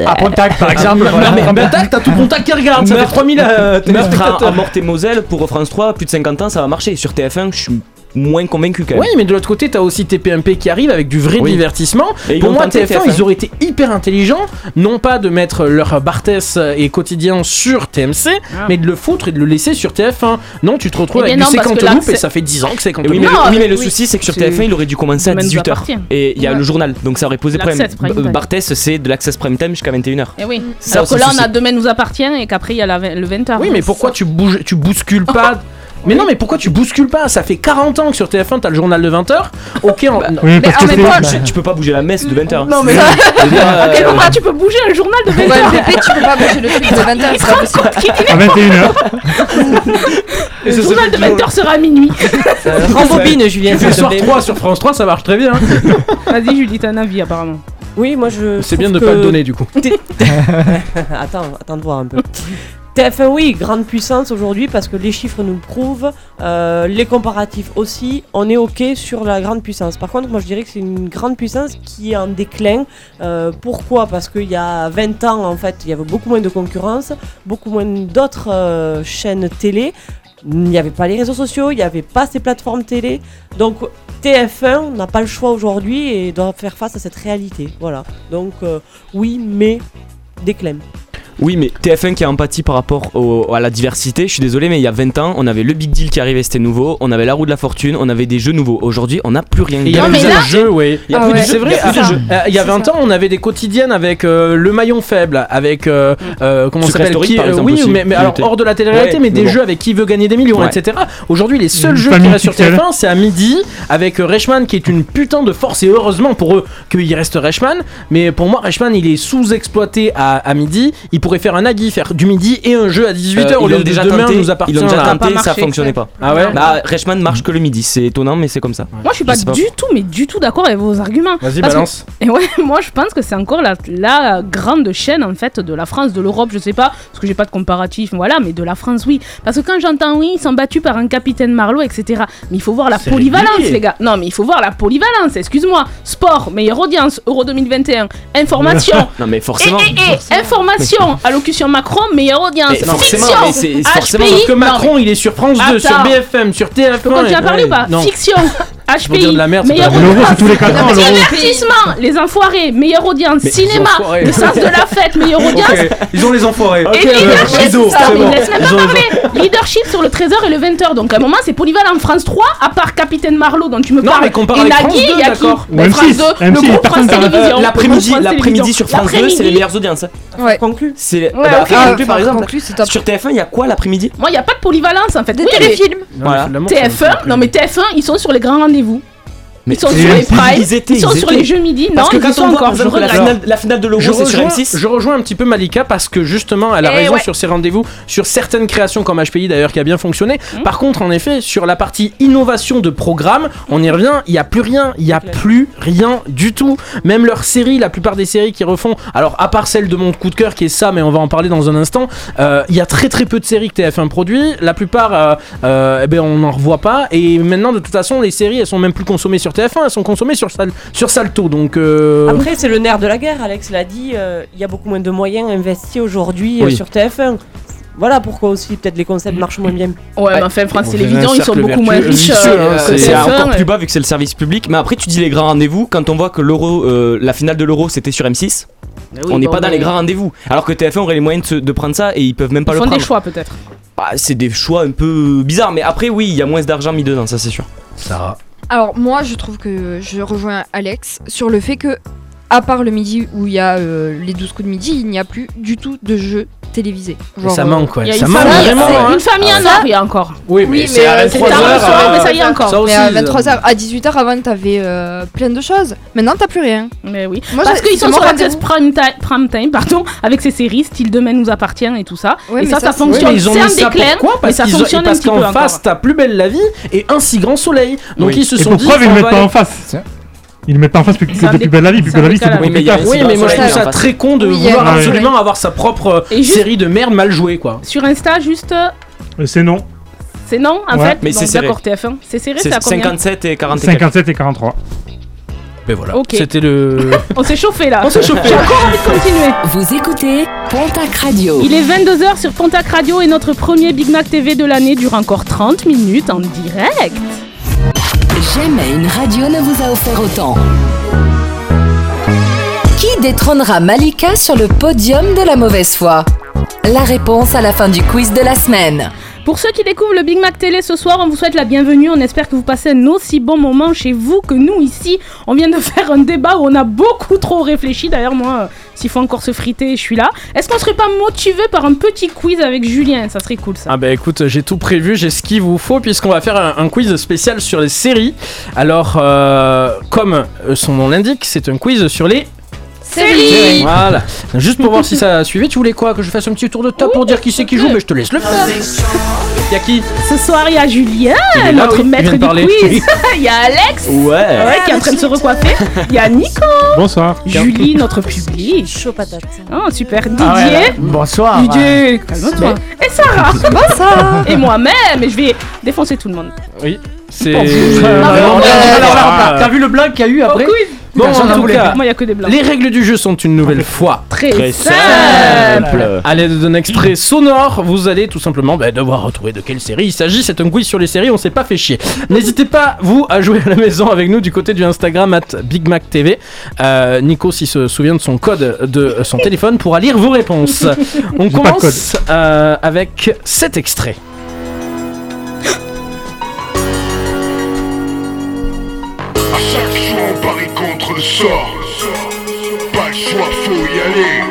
À Pontac, par <laughs> exemple. À Pontac, t'as tout Pontac qui regarde, ça fait Meurtre- 3000 euh, Meurtre à, téléspectateurs. à Morte et Moselle pour France 3, plus de 50 ans, ça va marcher. Sur TF1, je suis moins convaincu quand même. Oui, mais de l'autre côté, t'as aussi TPMP qui arrive avec du vrai Oui. divertissement. Et Pour moi, tenté, TF1, TF1. ils auraient été hyper intelligents, non pas de mettre leur Barthès et quotidien sur TMC, mais de le foutre et de le laisser sur TF1. Non, tu te retrouves Eh avec du non, que 50 loupes et ça fait 10 ans que c'est 50 Et oui, mais, loupes. le, oui, mais le oui. souci, c'est que sur C'est- TF1, il aurait dû commencer à Le domaine nous 18h. appartient. Et il y a Ouais. le journal, donc ça aurait posé problème. Barthès, c'est de l'access prime time jusqu'à 21h. Eh oui. Ça, Alors que là, on a. Demain nous appartient et qu'après il y a le 20h. Oui, mais pourquoi tu bouges, tu bouscules pas Mais non, mais pourquoi tu bouscules pas Ça fait 40 ans que sur TF1 t'as le journal de 20h. Ok, en- non. Oui, parce que c'est- tu, tu peux pas bouger la messe de 20h. Non, mais- À quel euh, moment tu peux bouger un journal de 20 Ouais, heures Pépé, tu peux pas bouger le truc de 20h, c'est pas possible. À 21h. Le journal de 20 heures sera à minuit. Rembobine, Julien. Tu fais s'il te soir plaît. 3 sur France 3, ça marche très bien. Vas-y, Julie, t'as un avis apparemment. Oui, moi je. C'est bien de trouve pas le donner du coup. Attends, attends de voir un peu. TF1, oui, grande puissance aujourd'hui parce que les chiffres nous prouvent, euh, les comparatifs aussi, on est ok sur la grande puissance. Par contre, moi je dirais que c'est une grande puissance qui est en déclin. Euh, pourquoi? Parce qu'il y a 20 ans, en fait, il y avait beaucoup moins de concurrence, beaucoup moins d'autres euh, chaînes télé. Il n'y avait pas les réseaux sociaux, il n'y avait pas ces plateformes télé. Donc TF1 n'a pas le choix aujourd'hui et doit faire face à cette réalité. Voilà. Donc oui, mais déclin. Oui, mais TF1 qui a empathie par rapport au- à la diversité, je suis désolé, mais il y a 20 ans, on avait le Big Deal qui arrivait, c'était nouveau, on avait la roue de la fortune, on avait des jeux nouveaux. Aujourd'hui, on n'a plus rien. Il y avait des jeux, oui. Il y a plus de ouais. jeux, C'est vrai, il y a plus de ah, jeux. euh, 20 ans, on avait des quotidiennes avec euh, le maillon faible, avec euh, euh, comment s'appelle Story, qui- euh, Oui, aussi, mais, alors hors de la télé-réalité, Ouais, mais des bon. jeux avec qui veut gagner des millions, Ouais. etc. Aujourd'hui, les seuls jeux qui restent sur pixel. TF1, c'est à midi avec Reichmann qui est une putain de force et heureusement pour eux qu'il reste Reichmann. Mais pour moi, Reichmann, il est sous-exploité à, à midi. Il pourrait faire un Agui, faire du midi et un jeu à 18h Euh, au ils lieu de déjà demain tenté, nous appartient. ils l'ont déjà tenté, ça fonctionnait pas. Ah ouais Bah, Reichmann marche que le midi, c'est étonnant, mais c'est comme ça. Moi, je suis pas, du tout, mais du tout d'accord avec vos arguments. Vas-y, que- balance. <laughs> Et ouais, moi, je pense que c'est encore la, la grande chaîne, en fait, de la France, de l'Europe, je sais pas, parce que j'ai pas de comparatif, voilà, mais de la France, oui. Parce que quand j'entends, oui, ils sont battus par un capitaine Marlowe, etc. Mais il faut voir la polyvalence, les gars. Non, mais il faut voir la polyvalence, excuse-moi. Sport, meilleure audience, Euro 2021. Information. <laughs> Non, mais Et, forcément. et, et, information, allocution Macron, meilleure audience. Mais Fiction, mais c'est- c'est forcément HPI, Parce que non, Macron, mais- il est sur France 2, sur. BFM, sur TF1. Je peux continuer à parler ouais, ou pas non. Fiction, <laughs> pour dire HPI, de la merde, c'est meilleure pas grave. L'euro, c'est tous les quatre ans, l'euro. Divertissement, les enfoirés, meilleure audience, Mais cinéma, les enfoirés. le sens de la fête, meilleure audience. Ok, Ils ont les enfoirés. Et leadership, Rideau, ça, c'est bon. laisse même Ils pas ont parler. Leadership sur le 13h et le 20h. Donc à un moment, c'est polyvalent en France 3, à part Capitaine Marlowe dont tu me Non, parles. mais compare et avec Nagui, France 2, il y a qui? D'accord. Ou France M6, 2, le M6, groupe personne France. Télévisions. Euh, L'après-midi, le groupe France l'après-midi Télévisions. sur France 2, c'est L'après-midi. les meilleures audiences. Ouais. Conclu. C'est Ouais, ok. après, Ah, conclu, par enfin, exemple. conclu, c'est top. Sur TF1, il y a quoi l'après-midi? Moi, il n'y a pas de polyvalence en fait. Des Oui, mais téléfilms. Voilà. TF1, non mais TF1, ils sont sur les grands rendez-vous. Mais Ils sont sur les M6, primes, ils étaient, ils sont ils sur étaient. les jeux midi. Non, Parce que ils quand sont on voit, encore. Je la finale, la finale de l'Euro, Je c'est sur rejoins, M6. je rejoins un petit peu Malika parce que justement elle a Eh raison ouais. sur ses rendez-vous, sur certaines créations comme HPI d'ailleurs qui a bien fonctionné. Par contre, en effet, sur la partie innovation de programme, on y revient, il y a plus rien, il y a plus rien du tout. Même leurs séries, la plupart des séries qui refont, alors à part celle de mon coup de cœur qui est ça, mais on va en parler dans un instant, euh, il y a très très peu de séries que TF1 produit. La plupart, euh, euh, eh ben, on n'en revoit pas. Et maintenant, de toute façon, les séries, elles sont même plus consommées sur TF1, elles sont consommées sur, Sal- sur Salto. Donc, euh, Après, c'est le nerf de la guerre, Alex l'a dit, euh, il y a beaucoup moins de moyens investis aujourd'hui euh, Oui. sur TF1. Voilà pourquoi aussi peut-être les concepts marchent moins bien. Ouais, mais enfin, France On Télévisions, ils sont beaucoup moins riches euh, hein, C'est TF1, encore ouais. plus bas vu que c'est le service public. Mais après, tu dis les grands rendez-vous. Quand on voit que l'euro, euh, la finale de l'euro, c'était sur M6, Mais oui, on n'est bon, pas dans les grands rendez-vous. Alors que TF1 aurait les moyens de, se- de prendre ça et ils peuvent même pas Ils le font prendre. des choix peut-être. Bah, c'est des choix un peu bizarres. Mais après, oui, il y a moins d'argent mis dedans, ça c'est sûr. Sarah. Alors moi je trouve que je rejoins Alex sur le fait que à part le midi où il y a euh, les 12 coups de midi, il n'y a plus du tout de jeux télévisés. Et ça euh, manque, ouais. Ça une manque famille, vraiment. hein. une famille en or, il y a encore. Oui, mais, Oui, c'est mais, à euh, c'est 23 tard le heures, soir, euh, mais ça y est encore. Ça aussi, mais à euh, 23h, à 18h avant t'avais euh, plein de choses. Maintenant t'as plus rien. Mais oui. Moi, Parce qu'ils sont sur la prime time, prime time, pardon, avec ces séries, style Demain nous appartient et tout ça. Ouais, et mais ça, ça, ça, fonctionne. mais ils ont c'est mis un déclin, pourquoi mais Parce qu'en face, t'as plus belle la vie et un si grand soleil. Donc ils se sont pour dit. preuve, ils le mettent pas en face. Ils mettent pas en face plus que depuis dé- Belle la vie. Plus Belle la vie, c'est beaucoup plus tard. Oui, mais moi je trouve ça très con de vouloir Ouais. absolument avoir sa propre juste- série de merde mal jouée quoi. Sur Insta, juste, euh, Euh, C'est non. c'est non en fait? Mais c'est serré. D'accord, TF1. C'est serré, c'est à C'est combien? 57 et 40 et quelques. 57 et 43. Mais voilà. Ok. C'était le. <laughs> On s'est chauffé là. On s'est chauffé. J'ai encore envie de continuer. Vous écoutez Pontac Radio. Il est 22h sur Pontac Radio et notre premier Big Mac TV de l'année dure encore 30 minutes en direct. Jamais une radio ne vous a offert autant. Qui détrônera Malika sur le podium de la mauvaise foi? La réponse à la fin du quiz de la semaine. Pour ceux qui découvrent le Big Mac Télé ce soir, on vous souhaite la bienvenue. On espère que vous passez un aussi bon moment chez vous que nous ici. On vient de <laughs> faire un débat où on a beaucoup trop réfléchi. D'ailleurs, moi, euh, s'il faut encore se friter, je suis là. Est-ce qu'on serait pas motivé par un petit quiz avec Julien? Ça serait cool ça. Ah bah écoute, j'ai tout prévu, j'ai ce qu'il vous faut puisqu'on va faire un, quiz spécial sur les séries. Alors, euh, comme son nom l'indique, c'est un quiz sur les Voilà. Juste pour voir si ça a suivi, tu voulais quoi? Que je fasse un petit tour de table pour dire qui c'est qui joue? Mais je te laisse le faire. Y'a qui? Ce soir, il y a Julien, Il est là, notre oui, il maître vient de du parler. quiz. <laughs> Il y a Alex, Ouais. qui est en train de se recoiffer. Il y a Nico, Bonsoir. Julie, notre public. Chaud patate. Oh, super. Didier. Ah ouais, là. Bonsoir. Didier, calme-toi. Et Sarah. <laughs> Bonsoir. Et moi-même. Et je vais défoncer tout le monde. Oui, c'est. Euh. T'as vu le blanc qu'il y a eu après. Bon, en tout cas, Moi, il n'y a que des blancs. les règles du jeu sont une nouvelle <laughs> fois. Très, Très simple. simple. À l'aide d'un extrait sonore, vous allez tout simplement bah, devoir retrouver de quelle série il s'agit. C'est un quiz sur les séries, on s'est pas fait chier. N'hésitez pas, vous, à jouer à la maison avec nous du côté du Instagram at BigMacTV. Euh, Nico, s'il se souvient de son code de son téléphone, pourra lire vos réponses. <laughs> On commence euh, avec cet extrait. <laughs> le sort Pas le choix, faut y aller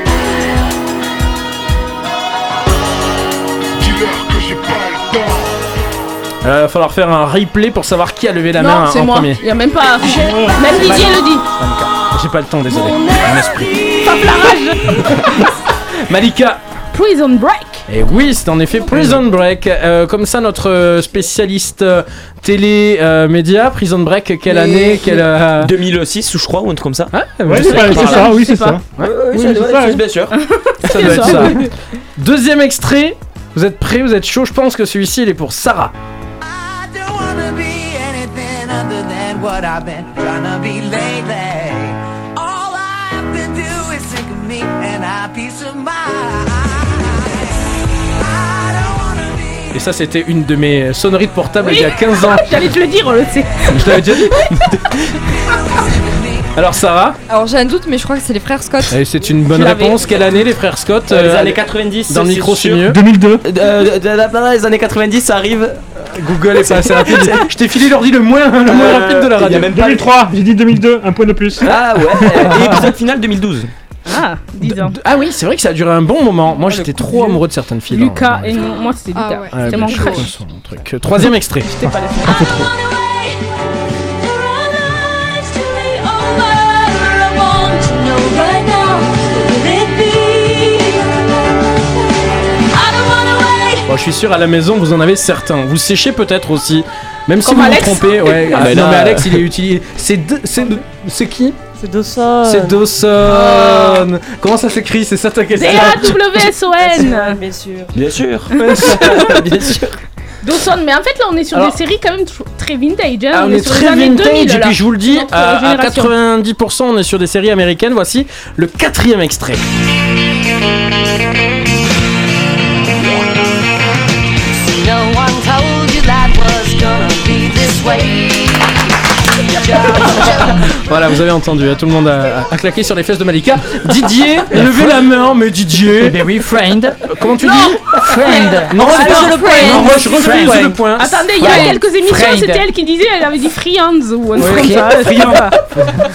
Dis-leur que j'ai pas le temps Il va falloir faire un replay pour savoir qui a levé la non, main c'est en moi. premier. Il n'y a même pas. Même Didier le dit. J'ai pas le temps, désolé. Mon esprit. Pape la rage. <laughs> Malika, Prison Break. Et oui, c'est en effet Prison Break. Euh, comme ça, notre euh, spécialiste euh, télé euh, média, Prison Break, quelle année quelle, euh, 2006, je crois, ou un truc comme ça. Ah, Ouais, c'est ça, oui, c'est ça. Ouais, Oui, c'est ça, bien sûr. <laughs> Ça doit être ça. ça. Deuxième extrait. Vous êtes prêts Vous êtes chaud Je pense que celui-ci, il est pour Sarah. I Et ça, c'était une de mes sonneries de portable Oui. il y a 15 ans. <laughs> J'allais te le dire, on le sait. Je l'avais déjà dit. <laughs> Alors, Sarah, Alors j'ai un doute, mais je crois que c'est les frères Scott. eh, c'est une bonne réponse. Quelle année, les frères Scott Euh, les années 90. Dans le micro, c'est mieux. 2002. Euh, les années 90, ça arrive. Google est pas assez rapide. <laughs> Je t'ai filé l'ordi le moins, le moins Euh, rapide de la il y a radio. même pas 2003, j'ai dit 2002, un point de plus. Ah ouais. Et épisode final 2012. Ah, 10 ans. Ah oui, c'est vrai que ça a duré un bon moment. Moi, j'étais trop amoureux de certaines filles. Lucas et moi c'était Ah Lucas. ouais. Ouais, C'était mon truc. Euh, Troisième extrait. J'étais pas les Bon, je suis sûr à la maison vous en avez certains. Vous séchez peut-être aussi. Même si vous Alex. vous trompez, ouais. Ah, mais non là- mais Alex il est utilisé. C'est de- c'est de- c'est qui? C'est Dawson. C'est Dawson. Comment ça s'écrit C'est ça ta question D-A-W-S-O-N <laughs> Bien sûr. <laughs> Bien sûr. Bien sûr. Dawson, mais en fait là on est sur Alors- des séries quand même tr- très vintage. Hein. Ah, on est sur très vintage 2000, et puis je vous le dis, à, à génération. 90% on est sur des séries américaines. Voici le quatrième extrait. Voilà, vous avez entendu, hein, tout le monde a, a claqué sur les fesses de Malika. Didier, levez la main, mais Didier. Eh ben oui, friend. Comment tu dis Friend. Non, c'est pas le point. Non, moi je refuse Friend. le point. Attendez, il y a quelques émissions, c'était elle qui disait, elle avait dit Friends ou un truc comme ça.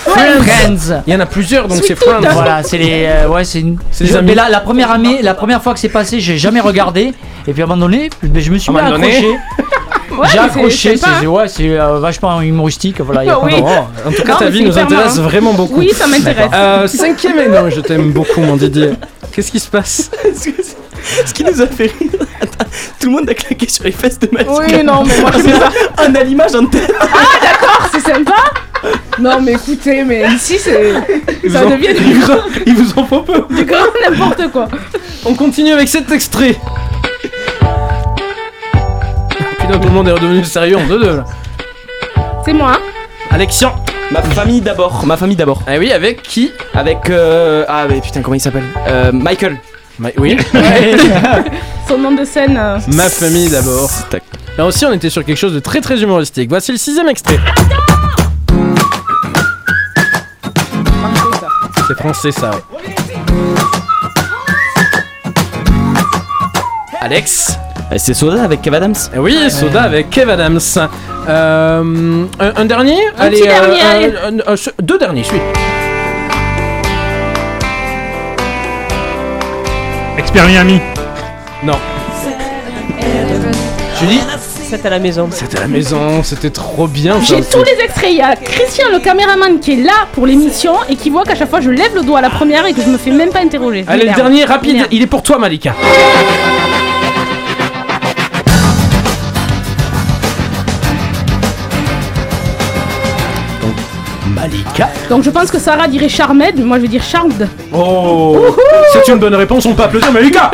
Friends. Il y en a plusieurs, donc c'est. Friends. Voilà, c'est les. euh, ouais, c'est une. Mais là, la première année, la première fois que c'est passé, j'ai jamais regardé. Et puis à un moment donné, je me suis mis accrocher. <laughs> Ouais, j'ai accroché, c'est ouais, c'est euh, vachement humoristique. Voilà, y a <laughs> pas de- en tout cas, Non, ta vie nous intéresse marrant. vraiment beaucoup. Oui, ça m'intéresse. Euh, cinquième et non, je t'aime beaucoup, mon Didier. Qu'est-ce qui se passe <laughs> Ce qui nous a fait rire. Attends, tout le monde a claqué sur les fesses de Malika. Oui, non, mais moi je fais <laughs> ça. On a l'image en tête. Ah, d'accord, c'est sympa. Non, mais écoutez, mais ici c'est. Ils Ça vous en- devient ils du vous en- grand, Ils vous en font peu. du grand n'importe quoi. On continue avec cet extrait. Tout le monde est redevenu sérieux en 2-2 là. C'est moi. Alexian. Ma famille d'abord. Ma famille d'abord. Ah oui, avec qui? Avec. euh, Ah, mais putain, comment il s'appelle? Euh, Michael. Ma- Oui. <laughs> Son nom de scène. euh, Ma famille d'abord. Tac. Là aussi, on était sur quelque chose de très très humoristique. Voici le sixième extrait. C'est français ça, ouais. Alex. Et C'est Soda avec Kev Adams Eh Oui, Soda avec Kev Adams. Euh, un, un dernier Un petit dernier, euh, allez. un- un- ce- deux derniers, suite. Expert Miami. Non. Julie C'est à la maison. C'était à la maison, c'était trop bien. J'ai tous les extraits. Il y a Christian, le caméraman, qui est là pour l'émission et qui voit qu'à chaque fois je lève le doigt à la première et que je me fais même pas interroger. Allez, le dernier, rapide, il est pour toi, Malika. Donc je pense que Sarah dirait Charmed, mais moi je vais dire Charmed. Oh C'est une bonne réponse, on peut applaudir Malika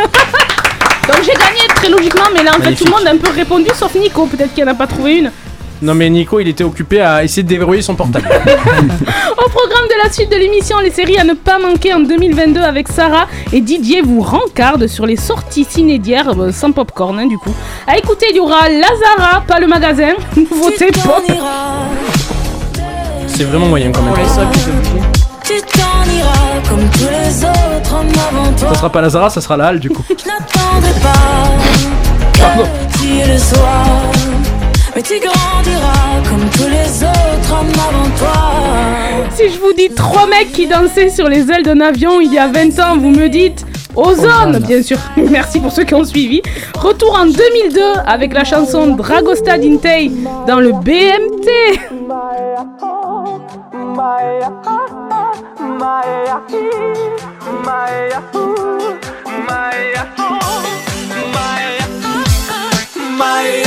Donc j'ai gagné très logiquement, mais là en fait tout le monde a un peu répondu sauf Nico. Peut-être qu'il n'y en a pas trouvé une. Non mais Nico, il était occupé à essayer de déverrouiller son portable. <laughs> Au programme de la suite de l'émission, les séries à ne pas manquer en 2022 avec Sarah et Didier vous rencarde sur les sorties ciné d'hier euh, sans popcorn hein, du coup. À écouter, il y aura Lazara, pas le magasin, <laughs> nouveauté pop. C'est vraiment moyen quand même. Tu t'en iras comme tous les autres hommes avant toi. Ça sera pas Lazara, ça sera la halle du coup. <laughs> Je n'attendrai pas Pardon. que tu le sois. Mais tu grandiras comme tous les autres hommes avant toi. Si je vous dis trois mecs qui dansaient sur les ailes d'un avion il y a 20 ans, vous me dites Ozone, bien sûr. <laughs> Merci pour ceux qui ont suivi. Retour en 2002 avec la chanson Dragosta Dintei dans le BMT. my my my my my my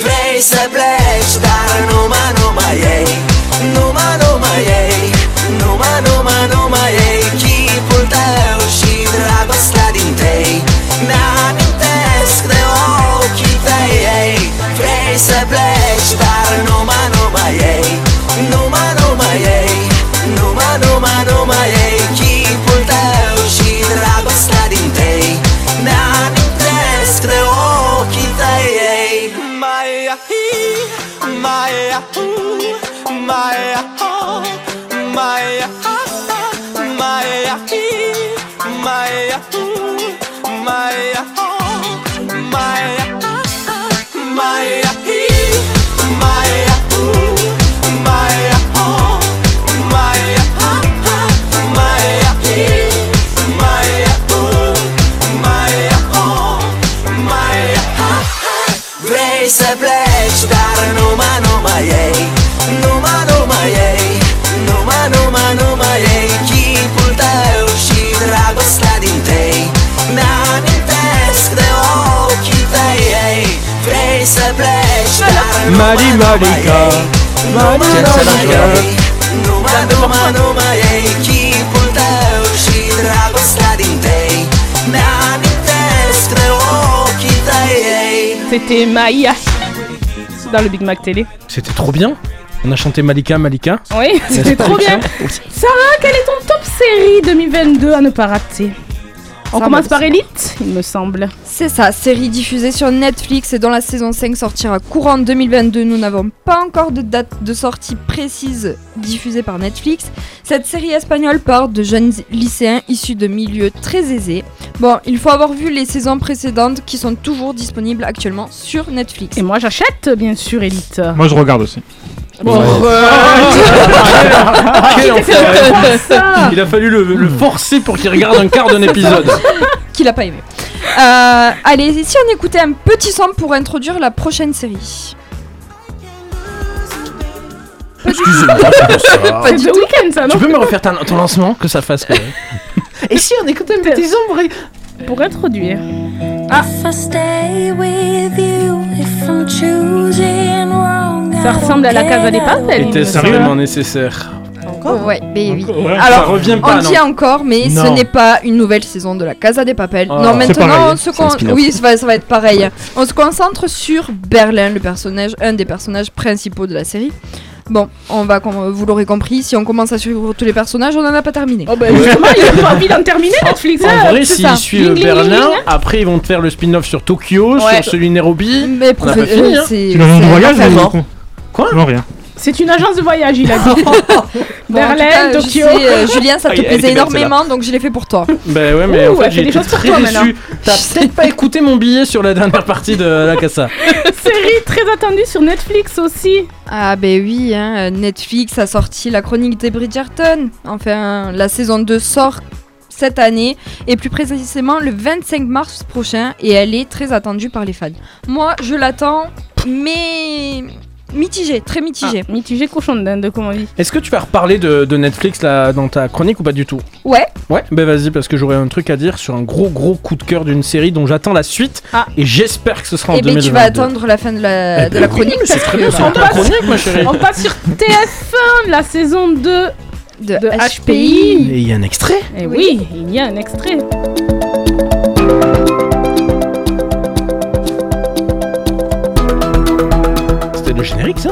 Vrei să pleci, dar numai, numai ei. Numai, numai ei. Numai, numai, numai ei. Chipul tău și dragostea din tei. Mi-amintesc de ochii tăi ei. Vrei să pleci, dar numai, numai ei. Numai, numai ei dar Mali Malika. Mali Malika. numai, numai, numai ei Chipul tău și dragostea din tei Mi-amintesc de ochii tăi ei C'était Maïa dans le Big Mac Télé. C'était trop bien. On a chanté Malika, Malika. Oui, <laughs> c'était trop bien. Sarah, quel est ton top série 2022 à ne pas rater? On Ça, commence par Elite, il me semble. C'est ça, série diffusée sur Netflix et dont la saison 5 sortira courant 2022. Nous n'avons pas encore de date de sortie précise diffusée par Netflix. Cette série espagnole parle de jeunes lycéens issus de milieux très aisés. Bon, il faut avoir vu les saisons précédentes qui sont toujours disponibles actuellement sur Netflix. Et moi j'achète bien sûr Elite. Moi, je regarde aussi. Bon, Il a fallu le, le forcer pour qu'il regarde un quart d'un épisode. <laughs> Qu'il a pas aimé. Euh, allez, si on écoutait un petit son pour introduire la prochaine série. Excusez-moi pour ça. <laughs> C'est The Weeknd ça, non Tu peux me refaire ton, ton lancement que ça fasse. Et si on écoutait un petit son pour... Pour introduire. Ah. Ça ressemble à la Casa des Papel. Était certainement nécessaire. Ouais, mais oui. Ouais, Alors, ça revient pas, on non. dit encore, mais ce Non. n'est pas une nouvelle saison de la Casa des Papel. Ah. non, C'est maintenant, on se c'est un con- spin-off. oui, ça va, ça va être pareil. On se concentre sur Berlin, le personnage, un des personnages principaux de la série. Bon, on va, com- vous l'aurez compris, si on commence à suivre tous les personnages, on n'en a pas terminé. Oh bah justement, il a pas envie d'en terminer Netflix. En hein, vrai, c'est s'ils ça. suivent Gling, gling, gling, Berlin, hein. après ils vont te faire le spin-off sur Tokyo, Ouais. sur celui de Nairobi. Mais On a pas fini, euh, hein. c'est- Tu c'est un voyage un ou. Quoi Non, rien. C'est une agence de voyage, il a dit. <laughs> Berlin, je Tokyo. sais, euh, Julien, ça te Ah, elle était plaisait belle, énormément, donc je l'ai fait pour toi. <laughs> Bah ouais, mais Ouh, en fait, elle fait j'ai des été choses pour très toi, déçu. maintenant. T'as <laughs> peut-être pas écouté mon billet sur la dernière partie de la Casa. Série très attendue sur Netflix aussi. Ah ben oui, hein, Netflix a sorti la chronique des Bridgerton. Enfin, la saison 2 sort cette année et plus précisément le 25 mars prochain et elle est très attendue par les fans. Moi, je l'attends, mais mitigé, très mitigé. Ah, mitigé cochon de dinde, comme on dit. Est-ce que tu vas reparler de, de Netflix là, dans ta chronique ou pas du tout? Ouais. Ouais, bah vas-y, parce que j'aurais un truc à dire sur un gros gros coup de cœur d'une série dont j'attends la suite Ah. et j'espère que ce sera en Et ben 2022. tu vas attendre la fin de la, Eh de ben la oui, chronique c'est très bien, c'est ta chronique, ma chérie. On passe sur TF1, la saison 2 de, de HPI. HPI. Et il y a un extrait Et oui, il y a un extrait. C'était le générique ça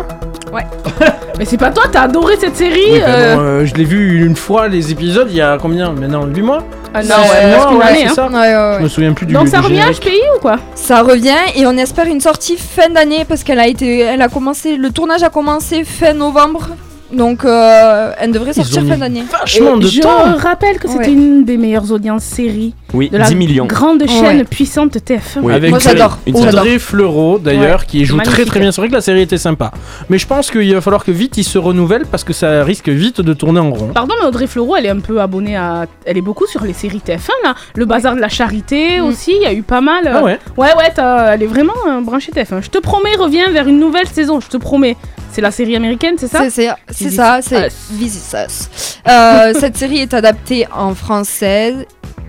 Ouais. <laughs> Mais c'est pas toi, t'as adoré cette série Oui, bah euh, non, euh, je l'ai vu une fois les épisodes il y a combien? Maintenant 8 mois Ah non, Six ouais, mois, presque une ouais, année, c'est hein. ça Ouais. Je me souviens plus du Donc du ça revient à. HPI ou quoi? Ça revient et on espère une sortie fin d'année parce qu'elle a été, elle a commencé, le tournage a commencé fin novembre, donc euh, elle devrait Ils sortir ont fin mis d'année. Vachement de Je temps rappelle que c'était Ouais. une des meilleures audiences séries Oui, de la 10 millions. grande chaîne Ouais. puissante TF1. Oui. Avec Moi, j'adore. Une Oh, série. Audrey Fleurot d'ailleurs Ouais, qui joue très magnifique. très bien. C'est vrai que la série était sympa. Mais je pense qu'il va falloir que vite il se renouvelle parce que ça risque vite de tourner en rond. Pardon, mais Audrey Fleurot, elle est un peu abonnée à. Elle est beaucoup sur les séries TF1 là. Le bazar de la charité Mm. aussi, il y a eu pas mal. euh, Ah ouais Ouais, ouais, t'as- elle est vraiment euh, branchée TF1. Je te promets, reviens vers une nouvelle saison, je te promets. C'est la série américaine, c'est ça C'est ça, Is c'est. This Is Us. Euh, cette série est adaptée en français.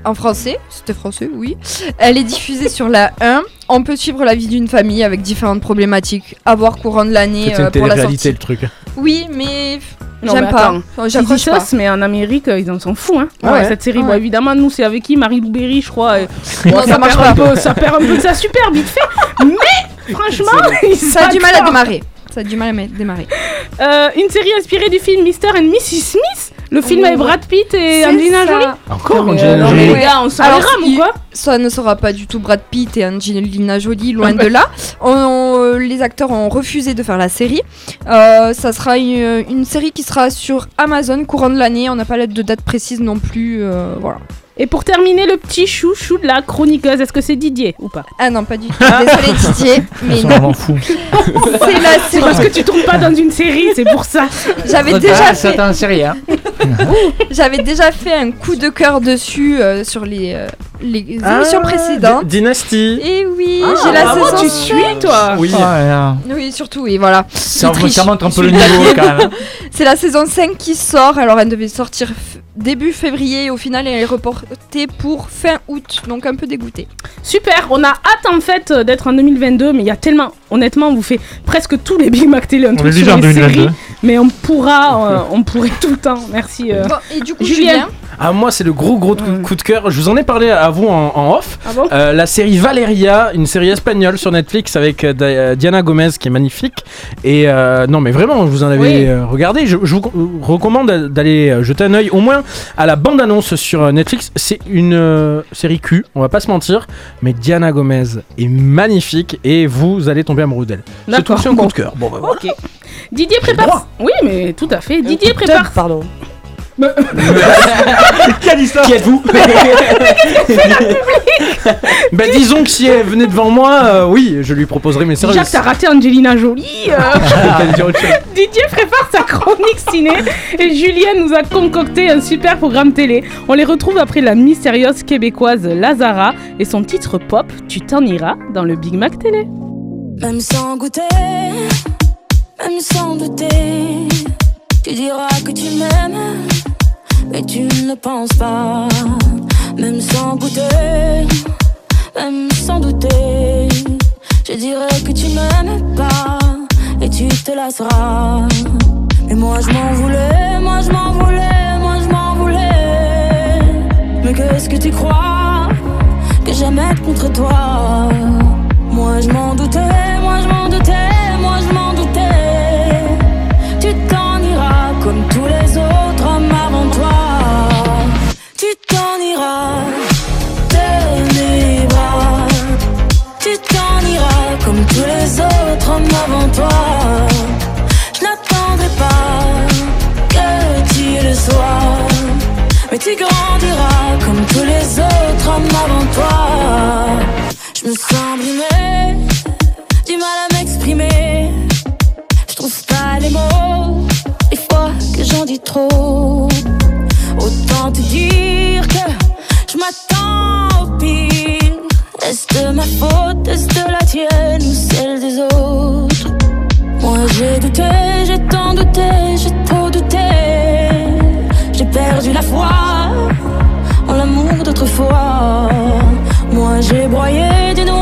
En français, c'était français, oui. Elle est diffusée sur la 1. On peut suivre la vie d'une famille avec différentes problématiques à voir courant de l'année C'est euh, une pour la télé-réalité sortie. le truc. Oui, mais j'aime pas. J'accroche pas. Mais en Amérique, euh, ils en sont fous, hein. Ah ouais Cette série, Ah bon, évidemment, nous, c'est avec qui Marie Louberry, je crois. et- <laughs> Non, Bon, ça marche perd un pas. peu, ça perd un peu de sa super vite fait. Mais, franchement, <laughs> Ça a du mal à démarrer. Ça a du mal à ma- démarrer. Euh, une série inspirée du film Mr. and Mrs. Smith, le film Oh. avec Brad Pitt et Angelina ça. Jolie. Encore mais, Angelina euh, Jolie. les gars, on s'en Alors, ou quoi Ça ne sera pas du tout Brad Pitt et Angelina Jolie, loin de là. On- on- les acteurs ont refusé de faire la série. Euh, ça sera une, une série qui sera sur Amazon courant de l'année. On n'a pas de date précise non plus. euh, voilà. Et pour terminer, le petit chouchou de la chroniqueuse, est-ce que c'est Didier ou pas? Ah non, pas du tout. Désolé <laughs> Didier, mais Ils sont non. vraiment fous. <laughs> C'est la C'est parce que tu tournes pas dans une série, c'est pour ça. J'avais Ah, déjà fait, t'en sais rien. j'avais déjà fait un coup de cœur dessus euh, sur les, euh, les Ah, émissions précédentes. D- Dynasty. Et oui, Ah, j'ai la bravo, saison tu 5. suis toi? Oui. Oh là là. Oui, surtout, oui, voilà. Ça, Il triche. ça montre un peu le niveau quand même. hein. C'est la saison 5 qui sort, alors elle devait sortir f- début février et au final elle est reportée pour fin août, donc un peu dégoûtée. Super, on a hâte en fait euh, d'être en 2022, mais il y a tellement, honnêtement, on vous fait presque tous les Big Mac Télé, un On truc sur les 2022. séries, mais on pourra, euh, on pourrait tout le temps. Merci. euh. Bon, et du coup, Julien. Julien, Ah, moi, c'est le gros, gros coup, coup de cœur. Je vous en ai parlé à vous en, en off. Ah bon? Euh, la série Valeria, une série espagnole sur Netflix avec euh, euh, Diana Gomez qui est magnifique. Et euh, non, mais vraiment, vous en avez Oui. regardé. Je, je vous co- recommande d'aller jeter un œil au moins à la bande-annonce sur Netflix. C'est une euh, série Q, on va pas se mentir. Mais Diana Gomez est magnifique et vous allez tomber amoureux d'elle. C'est tout, un coup de cœur. Bon, bah, voilà. Didier prépare. Oui, mais tout à fait. Didier prépare. Pardon. Dit ça Qui êtes-vous <laughs> <laughs> Bah, disons que si elle venait devant moi, euh, oui, je lui proposerais mes services. Jacques, t'as raté Angelina Jolie. euh. <laughs> Autre chose. Didier prépare sa chronique ciné et Julien nous a concocté un super programme télé. On les retrouve après la mystérieuse québécoise Lazara et son titre pop Tu t'en iras dans le Big Mac télé. Même sans goûter, même sans douter, tu diras que tu m'aimes, mais tu ne penses pas. Même sans goûter, même sans douter, je dirais que tu m'aimes pas et tu te lasseras. Mais moi je m'en voulais, moi je m'en voulais, moi je m'en voulais. Mais qu'est-ce que tu crois que j'aimais contre toi? Moi je m'en doutais, t'en iras de mes bras. Tu t'en iras comme tous les autres hommes avant toi. Je n'attendrai pas que tu le sois. Mais tu grandiras comme tous les autres hommes avant toi. Je me sens brimée, du mal à m'exprimer. Je trouve pas les mots, des fois que j'en dis trop. Autant te dire que je m'attends au pire. Est-ce de ma faute, est-ce de la tienne ou celle des autres? Moi j'ai douté, j'ai tant douté, j'ai trop douté. J'ai perdu la foi en l'amour d'autrefois. Moi j'ai broyé du noir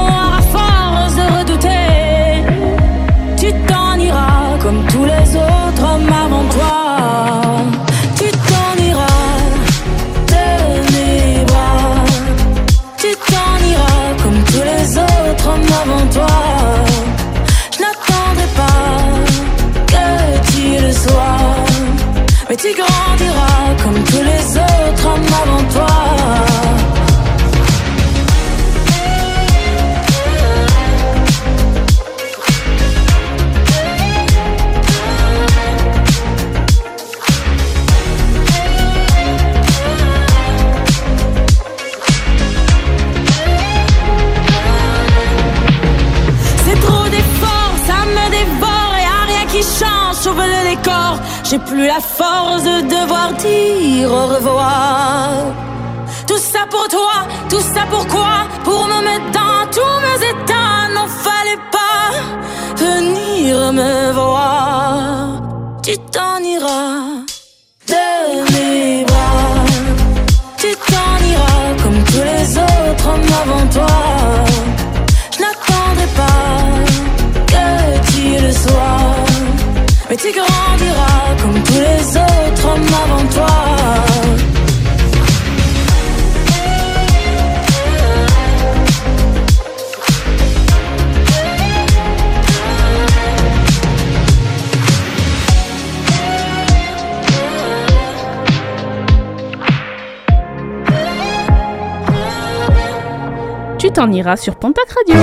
t'en iras sur Pontac Radio.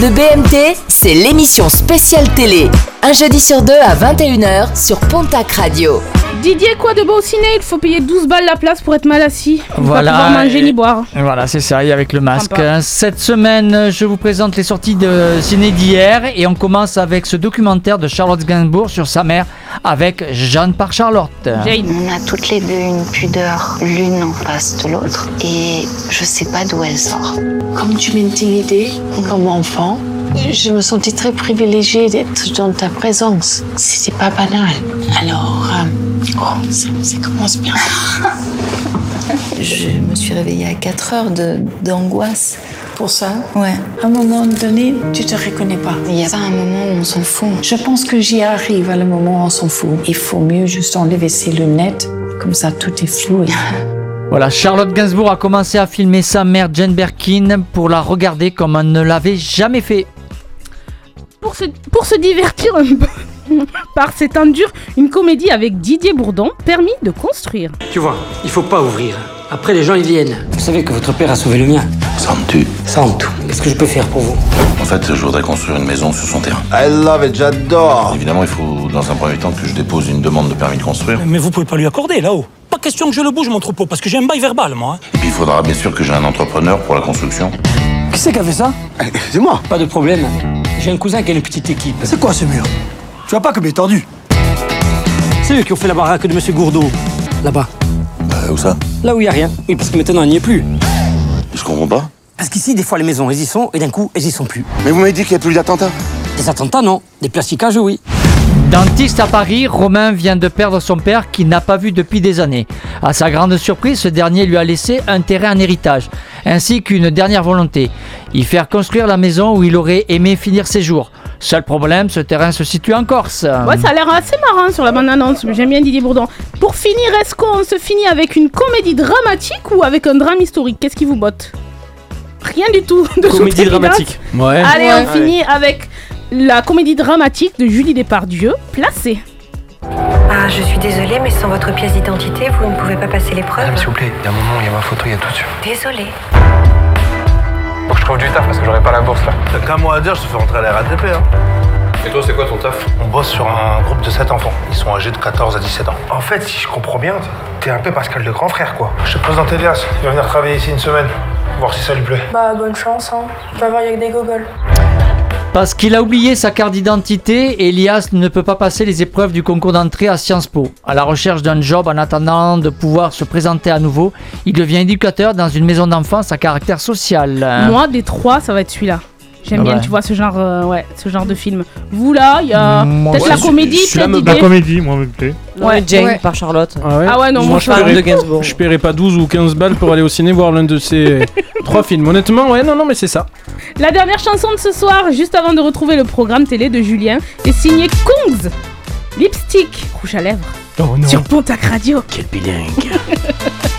Le BMT, c'est l'émission spéciale télé. Un jeudi sur deux à 21h sur Pontac Radio. Didier, quoi de beau au ciné? Il faut payer 12 balles la place pour être mal assis. On Voilà, pouvoir manger et- ni boire. Voilà, c'est ça, et avec le masque. Sympa. Cette semaine, je vous présente les sorties de ciné d'hier et on commence avec ce documentaire de Charlotte Gainsbourg sur sa mère avec Jeanne par Charlotte. On a toutes les deux une pudeur l'une en face de l'autre et je sais pas d'où elle sort. Comme tu m'intimidais comme enfant, je me sentais très privilégiée d'être dans ta présence. C'était pas banal. Alors, euh, oh, ça, ça commence bien. <laughs> Je me suis réveillée à 4 heures de- d'angoisse. Pour ça Ouais. À un moment donné, tu te reconnais pas. Il y a pas un moment où on s'en fout. Je pense que j'y arrive à le moment où on s'en fout. Il faut mieux juste enlever ses lunettes, comme ça tout est flou. et <laughs> Voilà, Charlotte Gainsbourg a commencé à filmer sa mère Jane Birkin pour la regarder comme elle ne l'avait jamais fait. Pour se, pour se divertir un peu <laughs> par ces temps durs, une comédie avec Didier Bourdon permis de construire. Tu vois, il faut pas ouvrir. Après, les gens, ils viennent. Vous savez que votre père a sauvé le mien. Sens-tu Sans tout. Qu'est-ce que je peux faire pour vous? En fait, je voudrais construire une maison sur son terrain. I love it, j'adore Évidemment, il faut dans un premier temps que je dépose une demande de permis de construire. Mais vous pouvez pas lui accorder, là-haut. Pas question que je le bouge, mon troupeau, parce que j'ai un bail verbal, moi. hein. Et puis il faudra bien sûr que j'ai un entrepreneur pour la construction. Qui c'est qui a fait ça? C'est moi. Pas de problème. J'ai un cousin qui a une petite équipe. C'est quoi ce mur? Tu vois pas comme il est tordu C'est eux qui ont fait la baraque de Monsieur Gourdeau. Là-bas. Euh, où ça? Là où il y a rien. Oui, parce que maintenant, il n'y est plus. Je comprends pas. Parce qu'ici, des fois, les maisons, elles y sont, et d'un coup, elles y sont plus. Mais vous m'avez dit qu'il n'y a plus d'attentats Des attentats, non. Des plasticages, oui. Dentiste à Paris, Romain vient de perdre son père qu'il n'a pas vu depuis des années. À sa grande surprise, ce dernier lui a laissé un terrain en héritage, ainsi qu'une dernière volonté, y faire construire la maison où il aurait aimé finir ses jours. Seul problème, ce terrain se situe en Corse. Ouais, ça a l'air assez marrant sur la bande-annonce, mais j'aime bien Didier Bourdon. Pour finir, est-ce qu'on se finit avec une comédie dramatique ou avec un drame historique? Qu'est-ce qui vous botte? Rien du tout. De Comédie dramatique. Ouais. Allez, Ouais. on finit avec la comédie dramatique de Julie Depardieu, Placée. Ah, je suis désolée, mais sans votre pièce d'identité, vous ne pouvez pas passer l'épreuve. Madame, s'il vous plaît, il y a mon nom, il y a ma photo, il y a tout dessus. Désolée. Faut que je trouve du taf parce que j'aurai pas la bourse là. T'as qu'un mot à dire, je te fais rentrer à la RATP. Hein. Et toi, c'est quoi ton taf? On bosse sur un groupe de 7 enfants. Ils sont âgés de 14 à 17 ans. En fait, si je comprends bien, t'es un peu Pascal le grand frère, quoi. Je te pose dans tes liasses. Il va venir travailler ici une semaine. Voir si ça lui plaît. Bah, bonne chance, hein. Tu vas voir, il y a que des gogoles. Parce qu'il a oublié sa carte d'identité, Elias ne peut pas passer les épreuves du concours d'entrée à Sciences Po. À la recherche d'un job en attendant de pouvoir se présenter à nouveau, il devient éducateur dans une maison d'enfance à caractère social. Moi, des trois, ça va être celui-là. J'aime Ah bien, ouais. tu vois, ce genre, euh, ouais, ce genre de film. Vous là, il y a Moi, peut-être ouais, la comédie, peut-être me- La Didier. comédie, moi, me plaît. Ouais, Jane Ouais. par Charlotte. Ah ouais, Ah ouais, non, moi, je je parle de Gainsbourg. Je paierais pas 12 ou 15 balles pour aller au ciné voir l'un de ces <laughs> trois films. Honnêtement, ouais, non, non, mais c'est ça. La dernière chanson de ce soir, juste avant de retrouver le programme télé de Julien, est signée Kongs. Lipstick, rouge à lèvres. Oh non. Sur Pontac Radio. Quel bilingue. <laughs>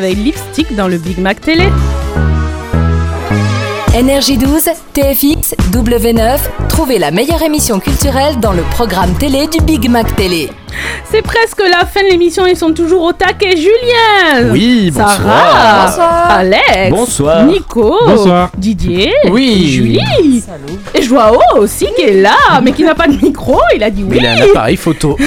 avec Lipstick dans le Big Mac Télé. Énergie 12, TFX, W9, trouvez la meilleure émission culturelle dans le programme télé du Big Mac Télé. C'est presque la fin de l'émission, ils sont toujours au taquet. Julien Oui, bonsoir. Sarah Bonsoir. Alex Bonsoir. Nico Bonsoir. Didier Oui. Julie Et Joao aussi qui est là, mais qui n'a pas de micro, il a dit oui Il a un appareil photo.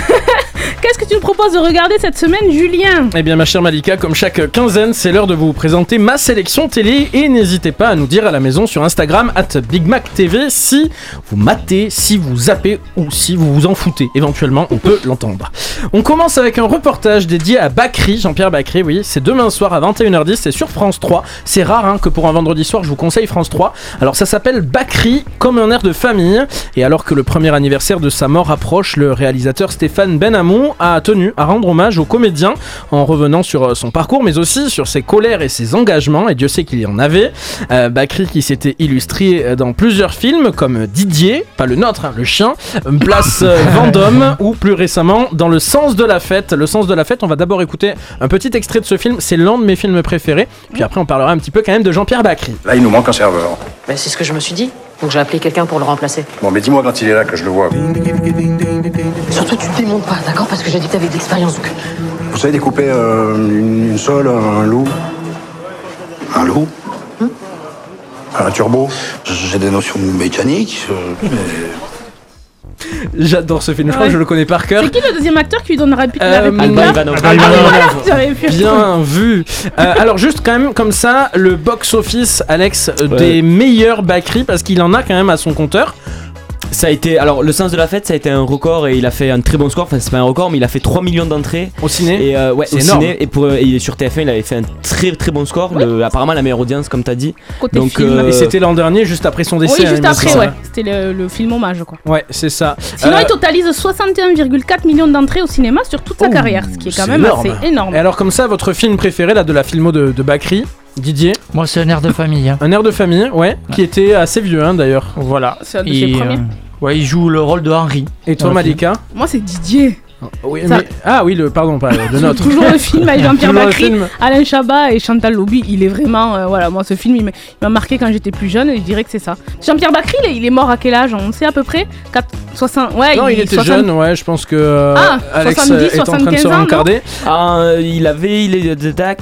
Proposes de regarder cette semaine, Julien Eh bien, ma chère Malika, comme chaque quinzaine, c'est l'heure de vous présenter ma sélection télé. Et n'hésitez pas à nous dire à la maison sur Instagram, at BigMacTV, si vous matez, si vous zappez ou si vous vous en foutez. Éventuellement, on peut l'entendre. On commence avec un reportage dédié à Bakri, Jean-Pierre Bakri, oui. C'est demain soir à 21h10, c'est sur France 3. C'est rare hein, que pour un vendredi soir, je vous conseille France 3. Alors, ça s'appelle Bakri, comme un air de famille. Et alors que le premier anniversaire de sa mort approche, le réalisateur Stéphane Benhamon a tenu à rendre hommage au comédien en revenant sur euh, son parcours, mais aussi sur ses colères et ses engagements, et Dieu sait qu'il y en avait. Euh, Bakri qui s'était illustré euh, dans plusieurs films comme Didier, pas le nôtre, hein, le chien, Place euh, Vendôme, ou plus récemment dans Le Sens de la Fête. Le Sens de la Fête, on va d'abord écouter un petit extrait de ce film, c'est l'un de mes films préférés, puis après on parlera un petit peu quand même de Jean-Pierre Bakri. Là, il nous manque un serveur. Ben, c'est ce que je me suis dit. Donc j'ai appelé quelqu'un pour le remplacer. Bon, mais dis-moi quand il est là que je le vois. Surtout, tu te démontes pas, d'accord? Parce que j'ai dit que t'avais de l'expérience. Donc... Vous savez découper euh, une, une sole, un loup? Un loup? Un turbo? J'ai des notions mécaniques, euh, mais... J'adore ce film, je crois que je le connais par cœur. C'est qui le deuxième acteur qui lui donne la réplique Euh. Ah Bien vu. Euh, alors juste quand même comme ça, le box-office, Alex, euh, Ouais. des meilleurs Bakri, parce qu'il en a quand même à son compteur. Ça a été, alors le sens de la fête, ça a été un record et il a fait un très bon score. Enfin, c'est pas un record, mais il a fait 3 millions d'entrées. Au ciné Et euh, ouais, C'est au énorme. ciné. Et, pour, et il est sur TF1, il avait fait un très très bon score. Le- apparemment, la meilleure audience, comme t'as dit. Côté Donc, film. euh, Et c'était l'an dernier, juste après son décès. Oui, hein, juste me après, ouais. C'était le, le film hommage, quoi. Ouais, c'est ça. Sinon, Euh, il totalise 61,4 millions d'entrées au cinéma sur toute sa Oh, carrière, ce qui est quand c'est même énorme. assez énorme. Et alors comme ça, votre film préféré là de la filmo de, de Bakri Didier Moi, c'est un air de famille. hein. Un air de famille, ouais, qui était assez vieux hein, d'ailleurs. Voilà. C'est un de Et, ses premiers. euh, ouais, il joue le rôle de Henri. Et toi. Malika Moi, c'est Didier. Oui, Ça- mais- Ah oui, le pardon, pas de <laughs> notre. Toujours le film avec Jean-Pierre Toujours le film. Alain Chabat et Chantal Lobby. Il est vraiment. euh, voilà, moi, ce film, il m'a il m'a marqué quand j'étais plus jeune et je dirais que c'est ça. Jean-Pierre Bacry, il est- il est mort à quel âge? On sait à peu près? 4, 60. Ouais, Non, il était 60 jeune, ouais, je pense que euh, Ah, Alex 70, est en train de 75 se ans, non rencarder. Ah, euh, il avait, il est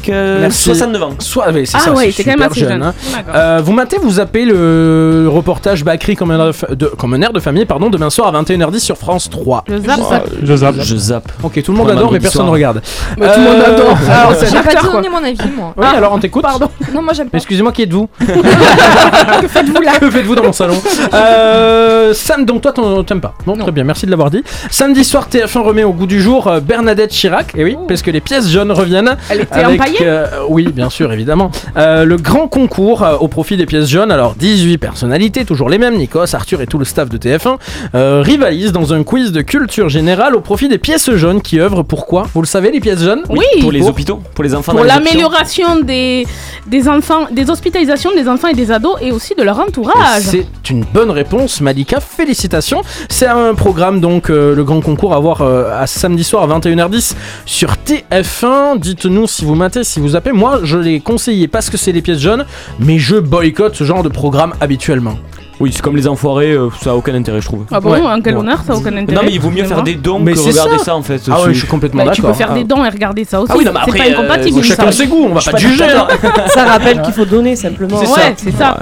euh, Merci. 69 ans. Soit, oui, c'est Ah ça, ouais, c'est c'est quand même super assez jeune. jeune. hein. D'accord. Euh, vous matez, vous appelez le reportage Bakri comme un air de, fa- de- comme un air de famille, pardon, demain soir à 21h10 sur France 3. Je zappe. Ah, Je zappe. Je zappe. Ok, tout le monde Pour adore, mais personne ne regarde. Mais tout le monde Euh, adore. <laughs> alors, c'est J'ai pas donné quoi. mon avis, moi. Oui, alors on t'écoute. Pardon. Non, moi j'aime pas. Excusez-moi, qui êtes-vous <laughs> que faites-vous là Que faites-vous dans mon salon <laughs> euh, Sam, donc toi, t'en- t'aimes pas. Bon, très bien, merci de l'avoir dit. Samedi soir, TF1 remet au goût du jour euh, Bernadette Chirac. Et oui, parce que les pièces jaunes reviennent. Elle était avec, empaillée euh, Oui, bien sûr, évidemment. Le grand concours au profit des pièces jaunes. Alors, 18 personnalités, toujours les mêmes, Nikos, Arthur et tout le staff de TF1, euh, rivalisent dans un quiz de culture générale au profit des pièces jaunes qui œuvrent. Pourquoi Vous le savez, les pièces jaunes Oui. Pour les hôpitaux, pour les enfants Pour dans les hôpitaux. l'amélioration des, des enfants, des hospitalisations des enfants et des ados et aussi de leur entourage. C'est une bonne réponse, Malika. Félicitations. C'est un programme, donc, euh, le grand concours à voir euh, à samedi soir à 21h10 sur TF1. Dites-nous si vous matez, si vous appelez. Moi, je l'ai conseillé parce que c'est les pièces jaunes, mais je boycotte ce genre de programme habituellement. Oui, c'est comme les enfoirés, euh, ça a aucun intérêt, je trouve. Ah bon, Ouais. en quel Ouais. honneur, ça n'a aucun intérêt. Non, mais il vaut mieux faire des dons Mais que c'est regarder ça. ça. en fait. Ah ouais, je suis complètement Bah, tu d'accord. peux faire Ah. des dons et regarder ça aussi. Ah oui, non, mais c'est après, pas euh, incompatible. Chacun semble. ses goûts, on va pas pas juger. hein. Ça rappelle qu'il faut donner simplement. C'est Ouais, ça. c'est ça.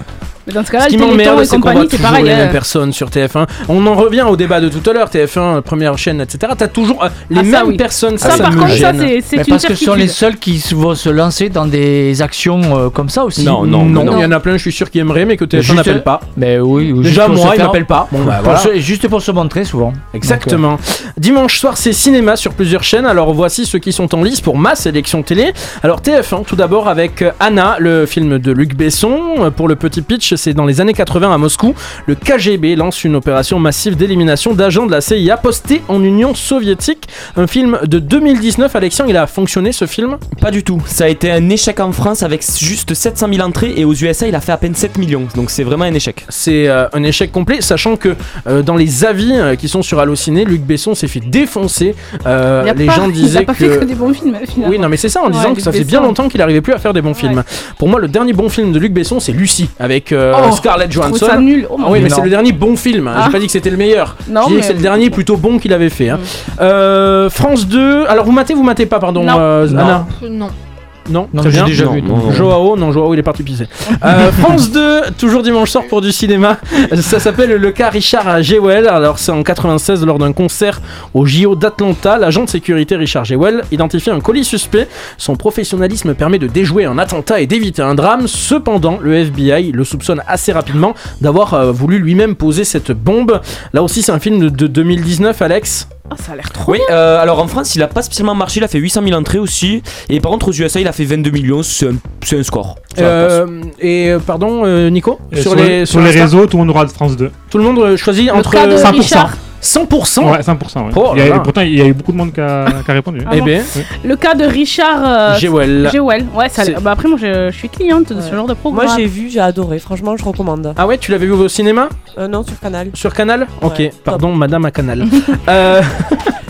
Mais dans ce cas-là, Ce le qui Téléthon m'emmerde, et c'est qu'on voit compagnie, c'est toujours pareil. les euh, mêmes personnes sur TF1. On en revient au débat de tout à l'heure, TF1, première chaîne, etc. T'as toujours euh, les Ah, ça, mêmes oui. personnes. Ça, Ça, ça par me contre, ça, gêne. c'est Mais c'est une parce que ce sont les certitude. seuls qui vont se lancer dans des actions euh, comme ça aussi. Non, non, Non, non. il y en a plein, je suis sûr, qui aimeraient, mais que TF1 Juste- n'appelle pas. Mais oui, ou Déjà, juste pour moi, se faire- m'appellent pas. Bon, bah, pour voilà. se- juste pour se montrer souvent. Exactement. Dimanche soir, c'est cinéma sur plusieurs chaînes. Alors voici ceux qui sont en lice pour ma sélection télé. Alors TF1, tout d'abord avec euh, Anna, le film de Luc Besson. Euh, Pour le petit pitch, c'est dans les années 80 à Moscou. Le KGB lance une opération massive d'élimination d'agents de la CIA postés en Union soviétique. Un film de 2019. Alexien, il a fonctionné ce film? Pas du tout. Ça a été un échec en France avec juste 700 000 entrées et aux USA il a fait à peine 7 millions. Donc c'est vraiment un échec. C'est euh, un échec complet, sachant que euh, dans les avis euh, qui sont sur Allociné, Luc Besson s'est fait défoncer. Euh, Il a les pas- gens <laughs> il a disaient pas que. fait que des bons films, finalement. Oui, non, mais c'est ça en Ouais, disant que Luc ça fait Besson. bien longtemps qu'il n'arrivait plus à faire des bons films. Pour moi, le dernier bon film de Luc Besson, c'est Lucie avec euh, Oh, Scarlett Johansson. ça nul. Oh, Ah oui, mais c'est le dernier bon film. hein. Ah. J'ai pas dit que c'était le meilleur. Non, J'ai dit mais- que c'est le dernier plutôt bon qu'il avait fait. hein. Euh, France 2. Alors, vous matez, vous matez pas, pardon, Non. euh, Non. Anna Non. Non, Non, très j'ai bien. déjà Non, vu, non, donc. non. Joao, non, Joao, il est parti pisser. <laughs> Euh, France 2, toujours dimanche soir pour du cinéma. Ça s'appelle le cas Richard Jewell. Alors, c'est en 96 lors d'un concert au JO d'Atlanta. L'agent de sécurité Richard Jewell identifie un colis suspect. Son professionnalisme permet de déjouer un attentat et d'éviter un drame. Cependant, le FBI le soupçonne assez rapidement d'avoir euh, voulu lui-même poser cette bombe. Là aussi, c'est un film de 2019, Alex. Ah, ça a l'air trop Oui, euh, alors en France, il a pas spécialement marché, il a fait 800 000 entrées aussi. Et par contre, aux USA, il a fait 22 millions, c'est un, c'est un score. Ça Euh, passe. et euh, pardon, euh, Nico Et sur, les, sur les Insta réseaux, tout le monde aura de France 2. Tout le monde euh, choisit Le entre cas de 100%. Richard. 100% Ouais, 100%. ouais. Oh Il y a- là là. pourtant, il y a eu beaucoup de monde qui a, qui a répondu. Ah Eh bon bien, Le cas de Richard euh, Jewell. Jewell. Ouais, ça C'est- bah après moi je, je suis cliente de ce genre de programme. Moi j'ai vu, j'ai adoré, franchement je recommande. Ah ouais, tu l'avais vu au cinéma Euh, non, sur Canal. Sur Canal Ok, Ouais, pardon, madame à Canal. <laughs> euh...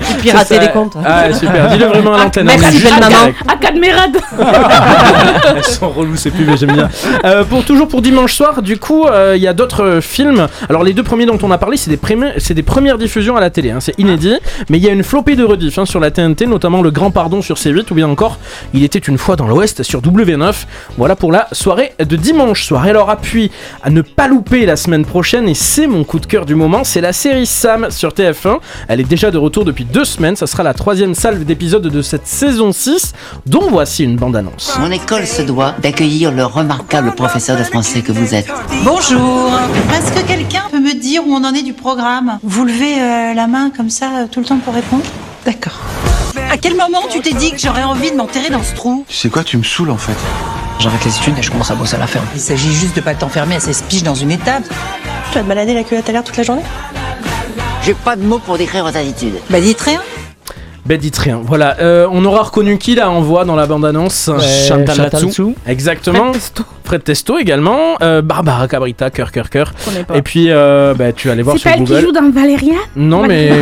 J'ai piraté ça- les comptes. Ah, super, dis-le vraiment à l'antenne. hein, Merci, belle maman. direct. À Cadmerade <laughs> Elles sont reloues ces pubs, mais j'aime bien. Euh, pour toujours pour dimanche soir, du coup, euh, il y a d'autres euh, films. Alors les deux premiers dont on a parlé, c'est des, prémi- c'est des premières diffusions à la télé, hein, c'est inédit. Mais il y a une flopée de rediff hein, sur la TNT, notamment Le Grand Pardon sur C8 ou bien encore Il était une fois dans l'Ouest sur W9. Voilà pour la soirée de dimanche soir. Et alors appui à ne pas louper la semaine prochaine, et c'est mon coup de cœur du moment, c'est la série Sam sur TF1. Elle est déjà de retour depuis deux semaines. Ça sera la troisième salve d'épisodes de cette saison 6, dont voici une bande-annonce. Mon école se doit d'accueillir le remarquable professeur de français que vous êtes. Bonjour. Est-ce que quelqu'un peut me dire où on en est du programme? Vous levez euh, la main comme ça euh, tout le temps pour répondre D'accord. À quel moment tu t'es dit que j'aurais envie de m'enterrer dans ce trou? Tu sais quoi, tu me saoules en fait. J'arrête les études et je commence à bosser à la ferme. Il s'agit juste de pas t'enfermer à 16 piges dans une étable. Tu vas te balader la culotte à l'air toute la journée? J'ai pas de mots pour décrire votre attitude. Bah dites rien. Ben dites rien. Voilà, Euh, on aura reconnu qui là en voix dans la bande-annonce? Chantal Chantal Latsou. Exactement. Fred Testo. Fred Testo également. Euh, Barbara Cabrita, cœur, cœur, cœur. Je connais pas. Et puis, euh, bah, tu vas aller voir C'est sur pas elle qui Google. joue dans Valérian Non, mais. <laughs>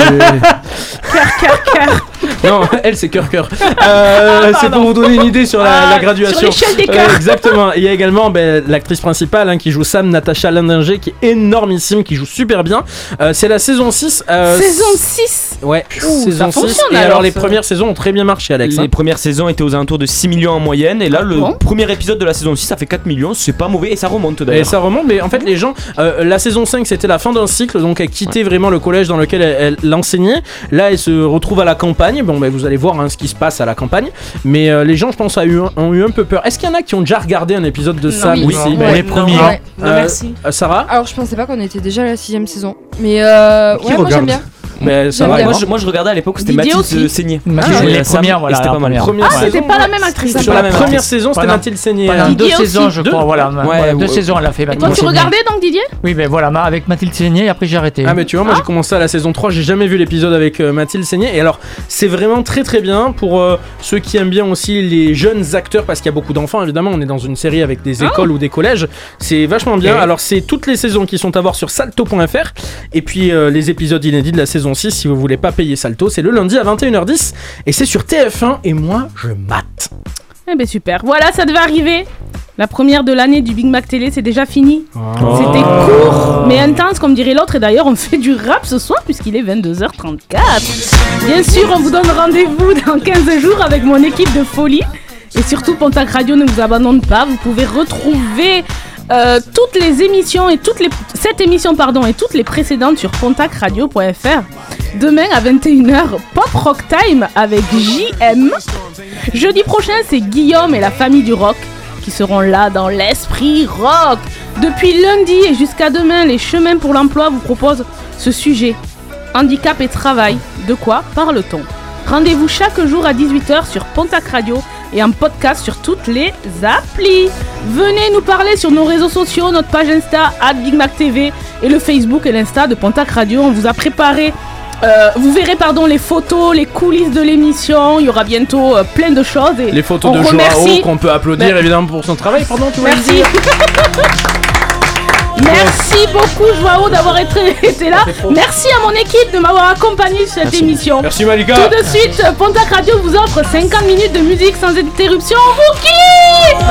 Cœur, cœur, cœur. Non, <laughs> elle, c'est cœur, cœur. Euh, c'est pour vous donner une idée sur la, Ah, la graduation. sur l'échelle des cœurs. exactement. Et il y a également ben, l'actrice principale hein, qui joue Sam, Natacha Lindinger, qui est énormissime, qui joue super bien. Euh, c'est la saison 6. euh, Saison 6 Ouais, Ouh, saison ça 6. fonctionne, Et alors, alors, les ça. premières saisons ont très bien marché, Alex. hein. Les premières saisons étaient aux alentours de 6 millions en moyenne, et là, le bon premier épisode de la saison 6, ça fait 4 millions, c'est pas mauvais, et ça remonte Et d'ailleurs. ça remonte, mais en fait, les gens, euh, la saison 5, c'était la fin d'un cycle, donc elle quittait vraiment le collège dans lequel elle, elle enseignait. Là, elle se retrouve à la campagne. Bon, ben, vous allez voir hein, ce qui se passe à la campagne. Mais euh, les gens, je pense, a eu, un- ont eu un peu peur. Est-ce qu'il y en a qui ont déjà regardé un épisode de Sam oui. premiers. Non, merci. euh, Sarah? Alors je pensais pas qu'on était déjà à la sixième saison. Mais euh, Qui ouais, moi j'aime bien. Ben, ça va. moi, je, moi, je regardais à l'époque, c'était Mathilde aussi. Seigné. Mathilde, jouait les premières, voilà, c'était la pas mal. première. Ah, saison. c'était pas la même actrice. Sur la même première actrice. saison, c'était Mathilde Seigné. Hein. deux saisons, je Deux crois. Voilà, deux ouais. saisons, elle a fait. Et toi, Mathilde tu regardais donc Didier Oui, ben voilà, avec Mathilde Seigné, et après j'ai arrêté. Ah mais tu vois moi j'ai commencé à la saison 3 j'ai jamais vu l'épisode avec euh, Mathilde Seigné et alors c'est vraiment très très bien pour euh, ceux qui aiment bien aussi les jeunes acteurs parce qu'il y a beaucoup d'enfants évidemment on est dans une série avec des écoles ou des collèges c'est vachement bien alors c'est toutes les saisons qui sont à voir sur salto.fr et puis euh, les épisodes inédits de la saison 6 si vous voulez pas payer salto c'est le lundi à 21h10 et c'est sur TF1 et moi je mate Eh ben super. Voilà, ça devait arriver. La première de l'année du Big Mac Télé, c'est déjà fini. C'était court, mais intense, comme dirait l'autre. Et d'ailleurs, on fait du rap ce soir, puisqu'il est 22h34. Bien sûr, on vous donne rendez-vous dans 15 jours avec mon équipe de folie. Et surtout, Pontac Radio ne vous abandonne pas. Vous pouvez retrouver euh, toutes les émissions et toutes les cette émission pardon et toutes les précédentes sur pontacradio.fr. Demain à 21h, Pop Rock Time avec JM. Jeudi prochain, c'est Guillaume et la famille du rock qui seront là dans l'esprit rock. Depuis lundi et jusqu'à demain, les chemins pour l'emploi vous proposent ce sujet. Handicap et travail, de quoi parle-t-on? Rendez-vous chaque jour à 18h sur Pontac Radio et en podcast sur toutes les applis. Venez nous parler sur nos réseaux sociaux, notre page Insta, BigMacTV et le Facebook et l'Insta de Pontac Radio. On vous a préparé. euh, vous verrez pardon les photos, les coulisses de l'émission. Il y aura bientôt euh, plein de choses. Et Les photos on de remercie- Joao qu'on peut applaudir Ben- évidemment pour son travail. Pardon, tu Merci. <laughs> Merci beaucoup Joao d'avoir été, <laughs> été là. Merci à mon équipe de m'avoir accompagné sur cette Merci. émission. Merci, Malika. Tout de suite, Pontac Radio vous offre 50 minutes de musique sans interruption. On vous kiffe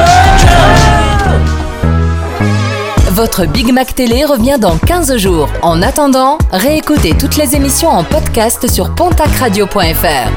Votre Big Mac Télé revient dans 15 jours. En attendant, réécoutez toutes les émissions en podcast sur pontacradio.fr.